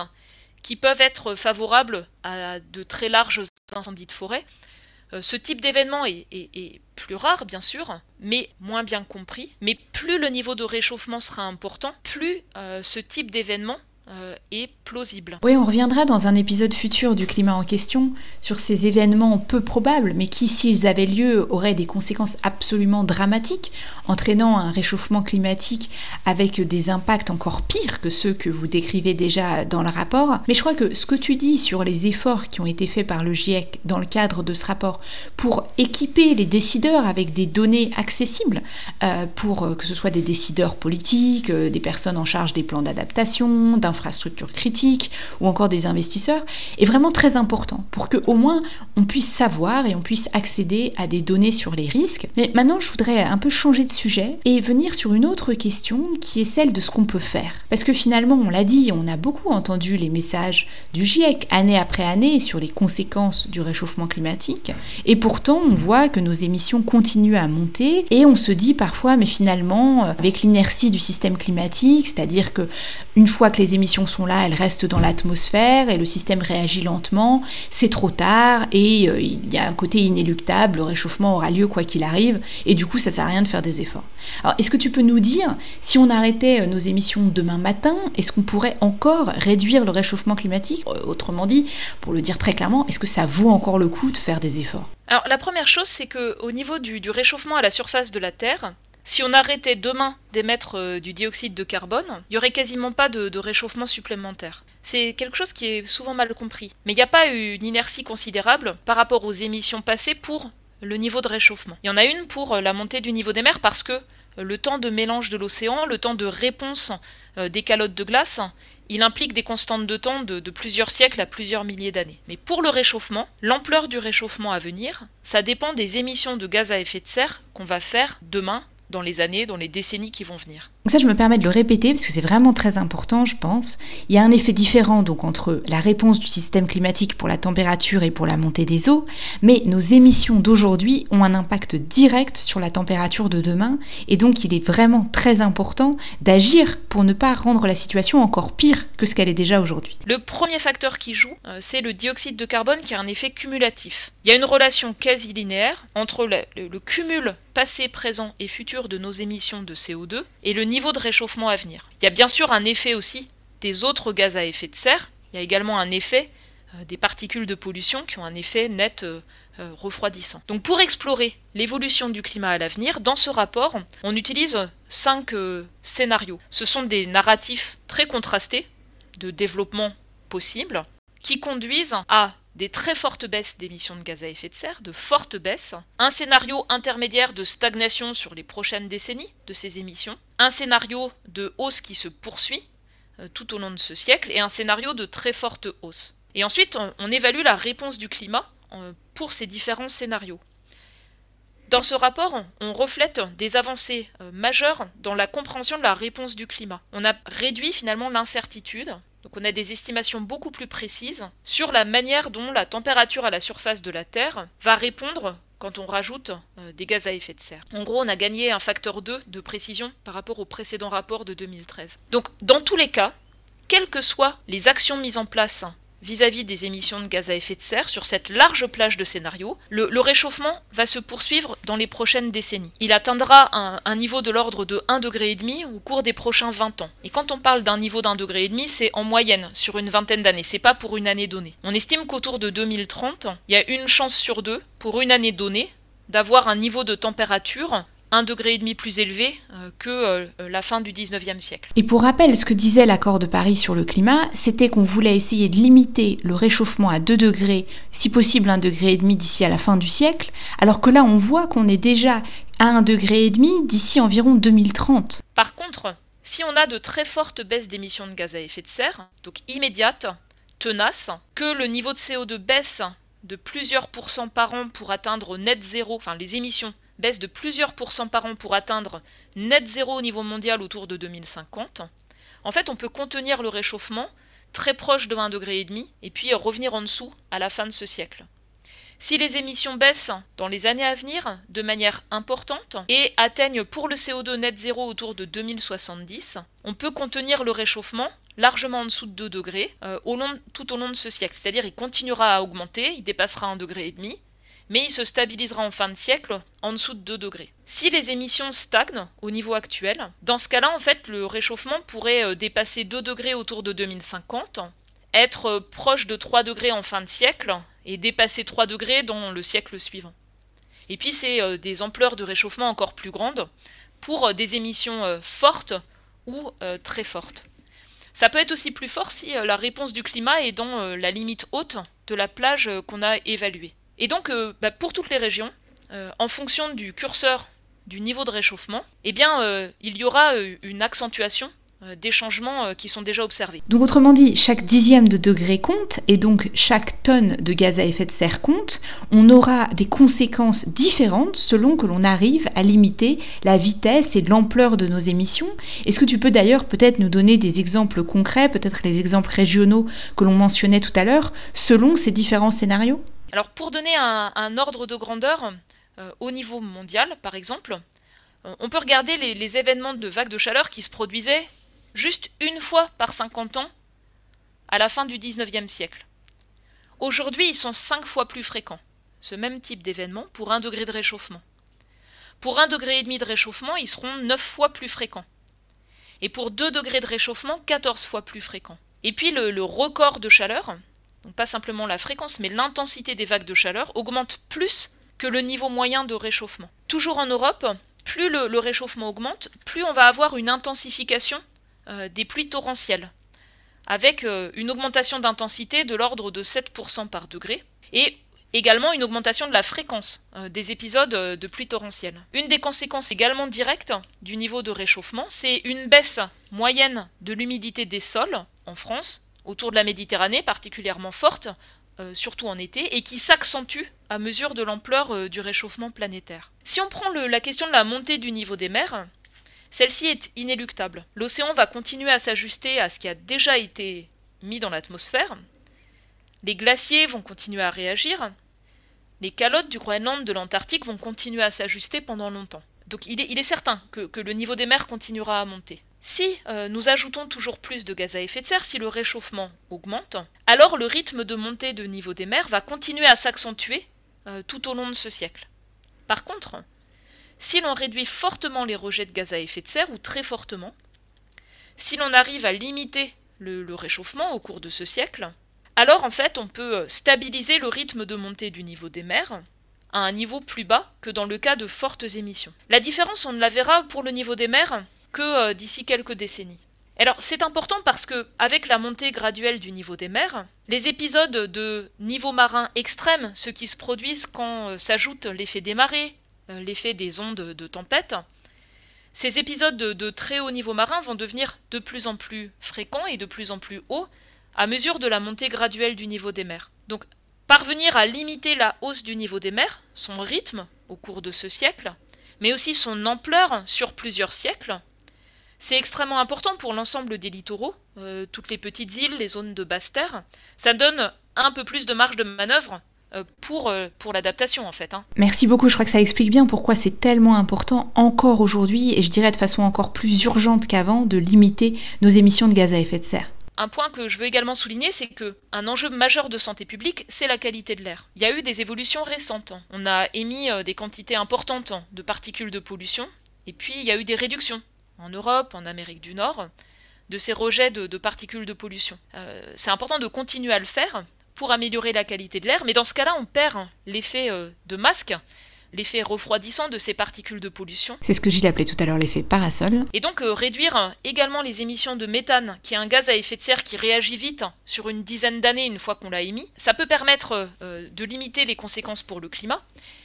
qui peuvent être favorables à de très larges incendies de forêt. Euh, ce type d'événement est, plus rare, bien sûr, mais moins bien compris. Mais plus le niveau de réchauffement sera important, plus euh, ce type d'événement euh, est plausible. Oui, on reviendra dans un épisode futur du climat en question sur ces événements peu probables, mais qui, s'ils avaient lieu, auraient des conséquences absolument dramatiques, entraînant un réchauffement climatique avec des impacts encore pires que ceux que vous décrivez déjà dans le rapport. Mais je crois que ce que tu dis sur les efforts qui ont été faits par le GIEC dans le cadre de ce rapport pour équiper les décideurs avec des données accessibles, euh, pour euh, que ce soit des décideurs politiques, des personnes en charge des plans d'adaptation, infrastructures critiques ou encore des investisseurs est vraiment très important pour que au moins on puisse savoir et on puisse accéder à des données sur les risques. Mais maintenant, je voudrais un peu changer de sujet et venir sur une autre question qui est celle de ce qu'on peut faire. Parce que finalement, on l'a dit, on a beaucoup entendu les messages du GIEC année après année sur les conséquences du réchauffement climatique et pourtant on voit que nos émissions continuent à monter et on se dit parfois mais finalement avec l'inertie du système climatique, c'est-à-dire que une fois que les émissions sont là, elles restent dans l'atmosphère et le système réagit lentement, c'est trop tard et euh, il y a un côté inéluctable, le réchauffement aura lieu quoi qu'il arrive et du coup ça sert à rien de faire des efforts. Alors est-ce que tu peux nous dire si on arrêtait euh, nos émissions demain matin, est-ce qu'on pourrait encore réduire le réchauffement climatique? Euh, Autrement dit, pour le dire très clairement, est-ce que ça vaut encore le coup de faire des efforts? Alors la première chose, c'est que au niveau du, réchauffement à la surface de la Terre, si on arrêtait demain d'émettre euh, du dioxyde de carbone, il n'y aurait quasiment pas de, réchauffement supplémentaire. C'est quelque chose qui est souvent mal compris. Mais il n'y a pas une inertie considérable par rapport aux émissions passées pour le niveau de réchauffement. Il y en a une pour euh, la montée du niveau des mers parce que euh, le temps de mélange de l'océan, le temps de réponse des calottes de glace, il implique des constantes de temps de, plusieurs siècles à plusieurs milliers d'années. Mais pour le réchauffement, l'ampleur du réchauffement à venir, ça dépend des émissions de gaz à effet de serre qu'on va faire demain dans les années, dans les décennies qui vont venir. Ça, je me permets de le répéter parce que c'est vraiment très important, je pense. Il y a un effet différent donc entre la réponse du système climatique pour la température et pour la montée des eaux, mais nos émissions d'aujourd'hui ont un impact direct sur la température de demain et donc il est vraiment très important d'agir pour ne pas rendre la situation encore pire que ce qu'elle est déjà aujourd'hui. Le premier facteur qui joue, euh, c'est le dioxyde de carbone qui a un effet cumulatif. Il y a une relation quasi linéaire entre le, le cumul passé, présent et futur de nos émissions de CO2 et le niveau de réchauffement à venir. Il y a bien sûr un effet aussi des autres gaz à effet de serre, il y a également un effet euh, des particules de pollution qui ont un effet net euh, euh, refroidissant. Donc pour explorer l'évolution du climat à l'avenir, dans ce rapport, on utilise cinq scénarios. Ce sont des narratifs très contrastés de développement possible qui conduisent à des très fortes baisses d'émissions de gaz à effet de serre, de fortes baisses, un scénario intermédiaire de stagnation sur les prochaines décennies de ces émissions, un scénario de hausse qui se poursuit euh, tout au long de ce siècle et un scénario de très forte hausse. Et ensuite, on, évalue la réponse du climat euh, pour ces différents scénarios. Dans ce rapport, on reflète des avancées euh, majeures dans la compréhension de la réponse du climat. On a réduit finalement l'incertitude donc on a des estimations beaucoup plus précises sur la manière dont la température à la surface de la Terre va répondre quand on rajoute des gaz à effet de serre. En gros, on a gagné un facteur 2 de précision par rapport au précédent rapport de 2013. Donc, dans tous les cas, quelles que soient les actions mises en place vis-à-vis des émissions de gaz à effet de serre sur cette large plage de scénarios, le, réchauffement va se poursuivre dans les prochaines décennies. Il atteindra un, niveau de l'ordre de 1,5 degré au cours des prochains 20 ans. Et quand on parle d'un niveau d'un degré et demi, c'est en moyenne sur une vingtaine d'années, c'est pas pour une année donnée. On estime qu'autour de 2030, il y a une chance sur deux pour une année donnée d'avoir un niveau de température un degré et demi plus élevé euh, que euh, la fin du 19e siècle. Et pour rappel, ce que disait l'accord de Paris sur le climat, c'était qu'on voulait essayer de limiter le réchauffement à 2 degrés, si possible 1 degré et demi d'ici à la fin du siècle, alors que là on voit qu'on est déjà à 1 degré et demi d'ici environ 2030. Par contre, si on a de très fortes baisses d'émissions de gaz à effet de serre, donc immédiates, tenaces, que le niveau de CO2 baisse de plusieurs pourcents par an pour atteindre net zéro, enfin les émissions baisse de plusieurs pourcents par an pour atteindre net zéro au niveau mondial autour de 2050, en fait, on peut contenir le réchauffement très proche de 1,5 degré et puis revenir en dessous à la fin de ce siècle. Si les émissions baissent dans les années à venir de manière importante et atteignent pour le CO2 net zéro autour de 2070, on peut contenir le réchauffement largement en dessous de 2 degrés euh, tout au long de ce siècle. C'est-à-dire il continuera à augmenter, il dépassera 1,5 degré mais il se stabilisera en fin de siècle en dessous de 2 degrés. Si les émissions stagnent au niveau actuel, dans ce cas-là, en fait, le réchauffement pourrait euh, dépasser 2 degrés autour de 2050, être euh, proche de 3 degrés en fin de siècle et dépasser 3 degrés dans le siècle suivant. Et puis c'est euh, des ampleurs de réchauffement encore plus grandes pour des émissions fortes ou très fortes. Ça peut être aussi plus fort si la réponse du climat est dans la limite haute de la plage qu'on a évaluée. Et donc, euh, bah, pour toutes les régions, euh, en fonction du curseur du niveau de réchauffement, eh bien, euh, il y aura une accentuation des changements qui sont déjà observés. Donc autrement dit, chaque dixième de degré compte, et donc chaque tonne de gaz à effet de serre compte, on aura des conséquences différentes selon que l'on arrive à limiter la vitesse et l'ampleur de nos émissions. Est-ce que tu peux d'ailleurs peut-être nous donner des exemples concrets, peut-être les exemples régionaux que l'on mentionnait tout à l'heure, selon ces différents scénarios? Alors pour donner un, ordre de grandeur, euh, au niveau mondial par exemple, euh, on peut regarder les, événements de vagues de chaleur qui se produisaient juste une fois par 50 ans à la fin du 19e siècle. Aujourd'hui, ils sont 5 fois plus fréquents, ce même type d'événement, pour 1 degré de réchauffement. Pour 1 degré et demi de réchauffement, ils seront 9 fois plus fréquents. Et pour 2 degrés de réchauffement, 14 fois plus fréquents. Et puis le record de chaleur, donc pas simplement la fréquence, mais l'intensité des vagues de chaleur augmente plus que le niveau moyen de réchauffement. Toujours en Europe, plus le, réchauffement augmente, plus on va avoir une intensification euh, des pluies torrentielles, avec euh, une augmentation d'intensité de l'ordre de 7% par degré, et également une augmentation de la fréquence euh, des épisodes de pluie torrentielle. Une des conséquences également directes du niveau de réchauffement, c'est une baisse moyenne de l'humidité des sols en France, autour de la Méditerranée, particulièrement forte, euh, surtout en été, et qui s'accentue à mesure de l'ampleur euh, du réchauffement planétaire. Si on prend la question de la montée du niveau des mers, celle-ci est inéluctable. L'océan va continuer à s'ajuster à ce qui a déjà été mis dans l'atmosphère, les glaciers vont continuer à réagir, les calottes du Groenland, de l'Antarctique vont continuer à s'ajuster pendant longtemps. Donc il est, certain que le niveau des mers continuera à monter. Si euh, nous ajoutons toujours plus de gaz à effet de serre, si le réchauffement augmente, alors le rythme de montée de niveau des mers va continuer à s'accentuer euh, tout au long de ce siècle. Par contre, si l'on réduit fortement les rejets de gaz à effet de serre, ou très fortement, si l'on arrive à limiter le, le, réchauffement au cours de ce siècle, alors en fait on peut euh, stabiliser le rythme de montée du niveau des mers à un niveau plus bas que dans le cas de fortes émissions. La différence, on la verra pour le niveau des mers que euh, d'ici quelques décennies. Alors c'est important parce que avec la montée graduelle du niveau des mers, les épisodes de niveau marin extrême, ceux qui se produisent quand euh, s'ajoute l'effet des marées, euh, l'effet des ondes de tempête, ces épisodes de, très haut niveau marin vont devenir de plus en plus fréquents et de plus en plus hauts à mesure de la montée graduelle du niveau des mers. Donc parvenir à limiter la hausse du niveau des mers, son rythme au cours de ce siècle, mais aussi son ampleur sur plusieurs siècles, c'est extrêmement important pour l'ensemble des littoraux, euh, toutes les petites îles, les zones de basse terre. Ça donne un peu plus de marge de manœuvre pour, pour l'adaptation en fait. Hein. Merci beaucoup, je crois que ça explique bien pourquoi c'est tellement important encore aujourd'hui, et je dirais de façon encore plus urgente qu'avant, de limiter nos émissions de gaz à effet de serre. Un point que je veux également souligner, c'est que un enjeu majeur de santé publique, c'est la qualité de l'air. Il y a eu des évolutions récentes. On a émis euh, des quantités importantes de particules de pollution, et puis il y a eu des réductions en Europe, en Amérique du Nord, de ces rejets de, particules de pollution. Euh, c'est important de continuer à le faire pour améliorer la qualité de l'air, mais dans ce cas-là, on perd l'effet euh, de masque l'effet refroidissant de ces particules de pollution. C'est ce que Gilles appelait tout à l'heure l'effet parasol. Et donc euh, réduire également les émissions de méthane, qui est un gaz à effet de serre qui réagit vite sur une dizaine d'années une fois qu'on l'a émis, ça peut permettre euh, de limiter les conséquences pour le climat,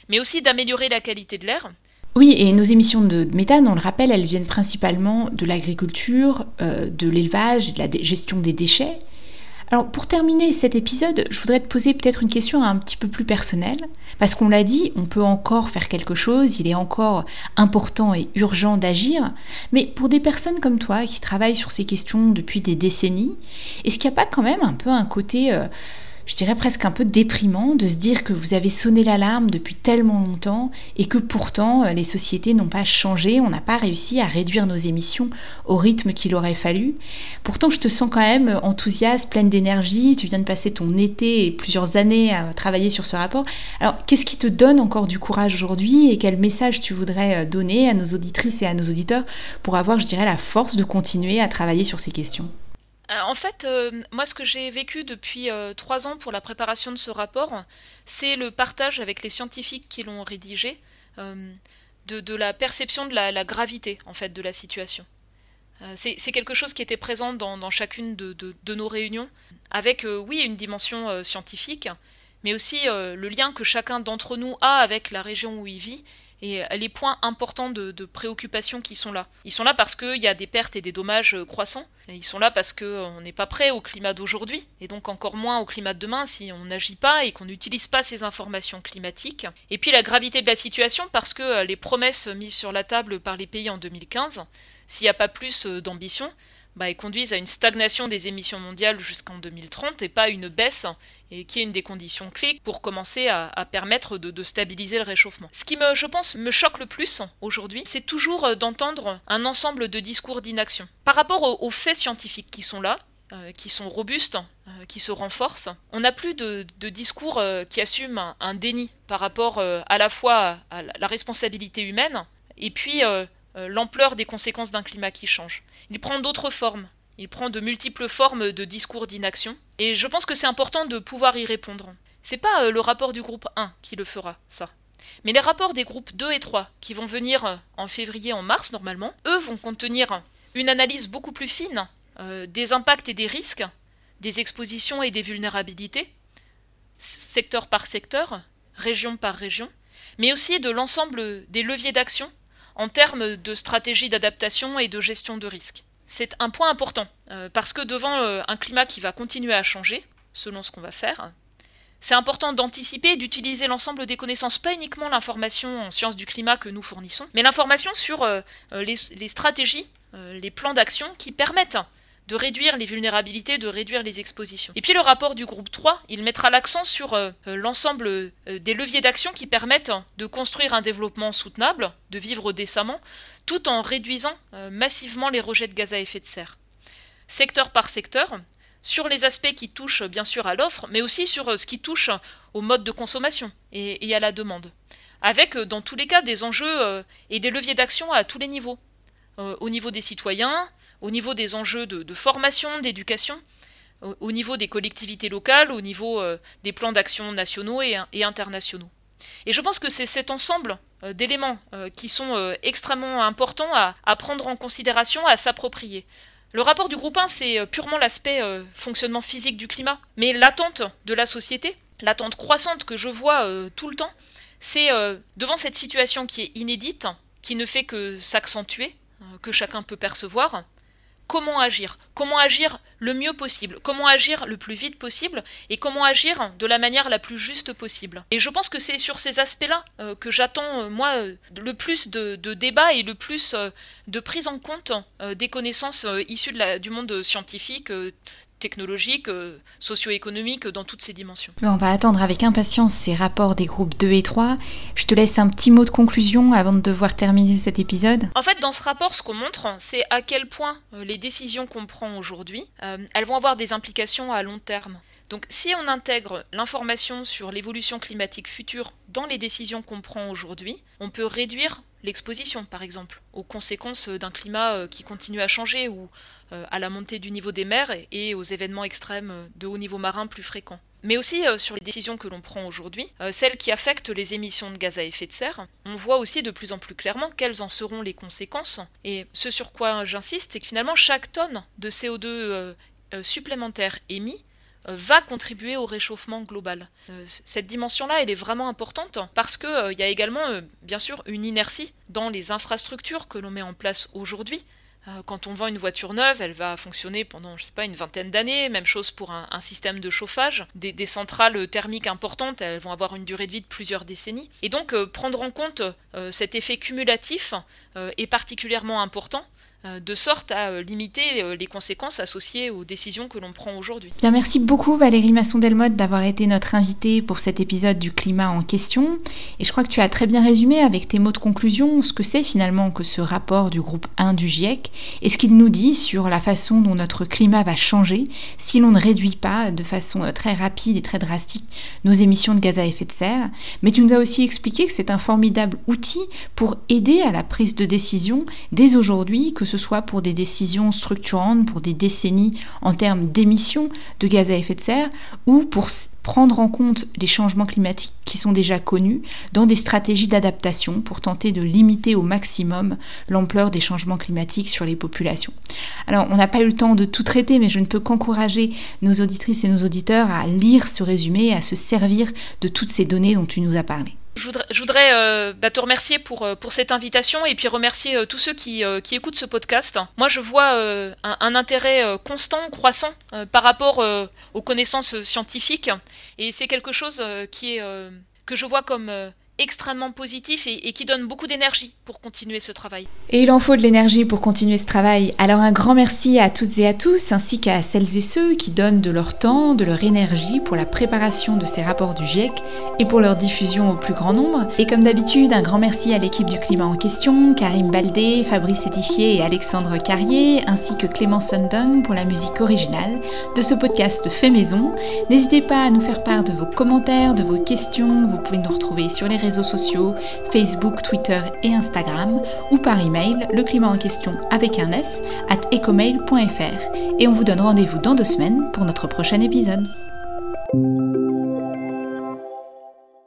mais aussi d'améliorer la qualité de l'air. Oui, et nos émissions de méthane, on le rappelle, elles viennent principalement de l'agriculture, euh, de l'élevage, de la gestion des déchets. Alors pour terminer cet épisode, je voudrais te poser peut-être une question un petit peu plus personnelle, parce qu'on l'a dit, on peut encore faire quelque chose, il est encore important et urgent d'agir, mais pour des personnes comme toi qui travaillent sur ces questions depuis des décennies, est-ce qu'il n'y a pas quand même un peu un côté... Euh, je dirais presque un peu déprimant de se dire que vous avez sonné l'alarme depuis tellement longtemps et que pourtant euh, les sociétés n'ont pas changé, on n'a pas réussi à réduire nos émissions au rythme qu'il aurait fallu. Pourtant, je te sens quand même enthousiaste, pleine d'énergie, tu viens de passer ton été et plusieurs années à travailler sur ce rapport. Alors, qu'est-ce qui te donne encore du courage aujourd'hui et quel message tu voudrais euh, donner à nos auditrices et à nos auditeurs pour avoir, je dirais, la force de continuer à travailler sur ces questions? euh, en fait, euh, moi, ce que j'ai vécu depuis euh, trois ans pour la préparation de ce rapport, c'est le partage avec les scientifiques qui l'ont rédigé de, la perception de la, gravité, en fait, de la situation. c'est quelque chose qui était présent dans, chacune de, nos réunions, avec, oui, une dimension scientifique, mais aussi le lien que chacun d'entre nous a avec la région où il vit et les points importants de, préoccupation qui sont là. Ils sont là parce qu'il y a des pertes et des dommages euh, croissants. ils sont là parce qu'on euh, n'est pas prêt au climat d'aujourd'hui, et donc encore moins au climat de demain si on n'agit pas et qu'on n'utilise pas ces informations climatiques. Et puis la gravité de la situation parce que euh, les promesses mises sur la table par les pays en 2015, s'il n'y a pas plus d'ambition, bah, conduisent à une stagnation des émissions mondiales jusqu'en 2030 et pas une baisse, et qui est une des conditions clés pour commencer à, permettre de, stabiliser le réchauffement. Ce qui, me, je pense, me choque le plus aujourd'hui, c'est toujours euh, d'entendre un ensemble de discours d'inaction. Par rapport aux, faits scientifiques qui sont là, euh, qui sont robustes, euh, qui se renforcent. On n'a plus de, discours qui assument un, déni par rapport à la fois à la responsabilité humaine et puis l'ampleur des conséquences d'un climat qui change. Il prend d'autres formes. Il prend de multiples formes de discours d'inaction. Et je pense que c'est important de pouvoir y répondre. C'est pas euh, le rapport du groupe 1 qui le fera, ça. Mais les rapports des groupes 2 et 3, qui vont venir euh, en février, en mars normalement, eux vont contenir une analyse beaucoup plus fine des impacts et des risques, des expositions et des vulnérabilités, secteur par secteur, région par région, mais aussi de l'ensemble des leviers d'action en termes de stratégie d'adaptation et de gestion de risque. C'est un point important, euh, parce que devant euh, un climat qui va continuer à changer, selon ce qu'on va faire, c'est important d'anticiper et d'utiliser l'ensemble des connaissances, pas uniquement l'information en sciences du climat que nous fournissons, mais l'information sur euh, les, stratégies, les plans d'action qui permettent de réduire les vulnérabilités, de réduire les expositions. Et puis le rapport du groupe 3, il mettra l'accent sur euh, euh, l'ensemble euh, des leviers d'action qui permettent de construire un développement soutenable, de vivre décemment, tout en réduisant massivement les rejets de gaz à effet de serre. Secteur par secteur, sur les aspects qui touchent bien sûr à l'offre, mais aussi sur ce qui touche au mode de consommation et, à la demande. Avec dans tous les cas des enjeux et des leviers d'action à tous les niveaux. au niveau des citoyens, au niveau des enjeux de, formation, d'éducation, au, niveau des collectivités locales, au niveau euh, des plans d'action nationaux et, internationaux. Et je pense que c'est cet ensemble euh, d'éléments euh, qui sont extrêmement importants à, prendre en considération, à s'approprier. Le rapport du groupe 1, c'est purement l'aspect fonctionnement physique du climat, mais l'attente de la société, l'attente croissante que je vois tout le temps, c'est devant cette situation qui est inédite, qui ne fait que s'accentuer, que chacun peut percevoir, comment agir, comment agir le mieux possible, comment agir le plus vite possible et comment agir de la manière la plus juste possible. Et je pense que c'est sur ces aspects-là euh, que j'attends, euh, moi, euh, le plus de, débats et le plus de prise en compte des connaissances issues du monde scientifique, technologiques, socio-économiques, dans toutes ces dimensions. on va attendre avec impatience ces rapports des groupes 2 et 3. Je te laisse un petit mot de conclusion avant de devoir terminer cet épisode. En fait, dans ce rapport, ce qu'on montre, c'est à quel point les décisions qu'on prend aujourd'hui, elles vont avoir des implications à long terme. Donc si on intègre l'information sur l'évolution climatique future dans les décisions qu'on prend aujourd'hui, on peut réduire l'exposition, par exemple, aux conséquences d'un climat euh, qui continue à changer ou euh, à la montée du niveau des mers et aux événements extrêmes de haut niveau marin plus fréquents. Mais aussi euh, sur les décisions que l'on prend aujourd'hui, celles qui affectent les émissions de gaz à effet de serre, on voit aussi de plus en plus clairement quelles en seront les conséquences. Et ce sur quoi j'insiste, c'est que finalement chaque tonne de CO2 supplémentaire émis va contribuer au réchauffement global. Euh, cette dimension-là, elle est vraiment importante parce qu'il euh, il y a également, euh, bien sûr, une inertie dans les infrastructures que l'on met en place aujourd'hui. Quand on vend une voiture neuve, elle va fonctionner pendant, je sais pas, une vingtaine d'années. Même chose pour un, système de chauffage. Des, centrales thermiques importantes, elles vont avoir une durée de vie de plusieurs décennies. Et donc, prendre en compte cet effet cumulatif est particulièrement important euh, de sorte à euh, limiter euh, les conséquences associées aux décisions que l'on prend aujourd'hui. Bien, merci beaucoup Valérie Masson-Delmotte d'avoir été notre invitée pour cet épisode du climat en question. Et je crois que tu as très bien résumé avec tes mots de conclusion ce que c'est finalement que ce rapport du groupe 1 du GIEC et ce qu'il nous dit sur la façon dont notre climat va changer si l'on ne réduit pas de façon très rapide et très drastique nos émissions de gaz à effet de serre. Mais tu nous as aussi expliqué que c'est un formidable outil pour aider à la prise de décision dès aujourd'hui, que ce soit pour des décisions structurantes, pour des décennies en termes d'émissions de gaz à effet de serre, ou pour prendre en compte les changements climatiques qui sont déjà connus dans des stratégies d'adaptation pour tenter de limiter au maximum l'ampleur des changements climatiques sur les populations. Alors, on n'a pas eu le temps de tout traiter, mais je ne peux qu'encourager nos auditrices et nos auditeurs à lire ce résumé à se servir de toutes ces données dont tu nous as parlé. Je voudrais, euh, bah, te remercier pour, euh, pour cette invitation et puis remercier euh, tous ceux qui, qui, écoutent ce podcast. Moi, je vois un, un, intérêt constant, croissant par rapport aux connaissances scientifiques et c'est quelque chose qui est, que je vois comme extrêmement positif et, qui donne beaucoup d'énergie pour continuer ce travail. Et il en faut de l'énergie pour continuer ce travail. Alors un grand merci à toutes et à tous, ainsi qu'à celles et ceux qui donnent de leur temps, de leur énergie pour la préparation de ces rapports du GIEC et pour leur diffusion au plus grand nombre. Et comme d'habitude, un grand merci à l'équipe du climat en question, Karim Baldé, Fabrice Édifier et Alexandre Carrier, ainsi que Clément Sundung pour la musique originale de ce podcast fait maison. N'hésitez pas à nous faire part de vos commentaires, de vos questions. Vous pouvez nous retrouver sur les réseaux réseaux sociaux, Facebook, Twitter et Instagram, ou par email, le climat en question avec un S, at ecomail.fr. Et on vous donne rendez-vous dans deux semaines pour notre prochain épisode.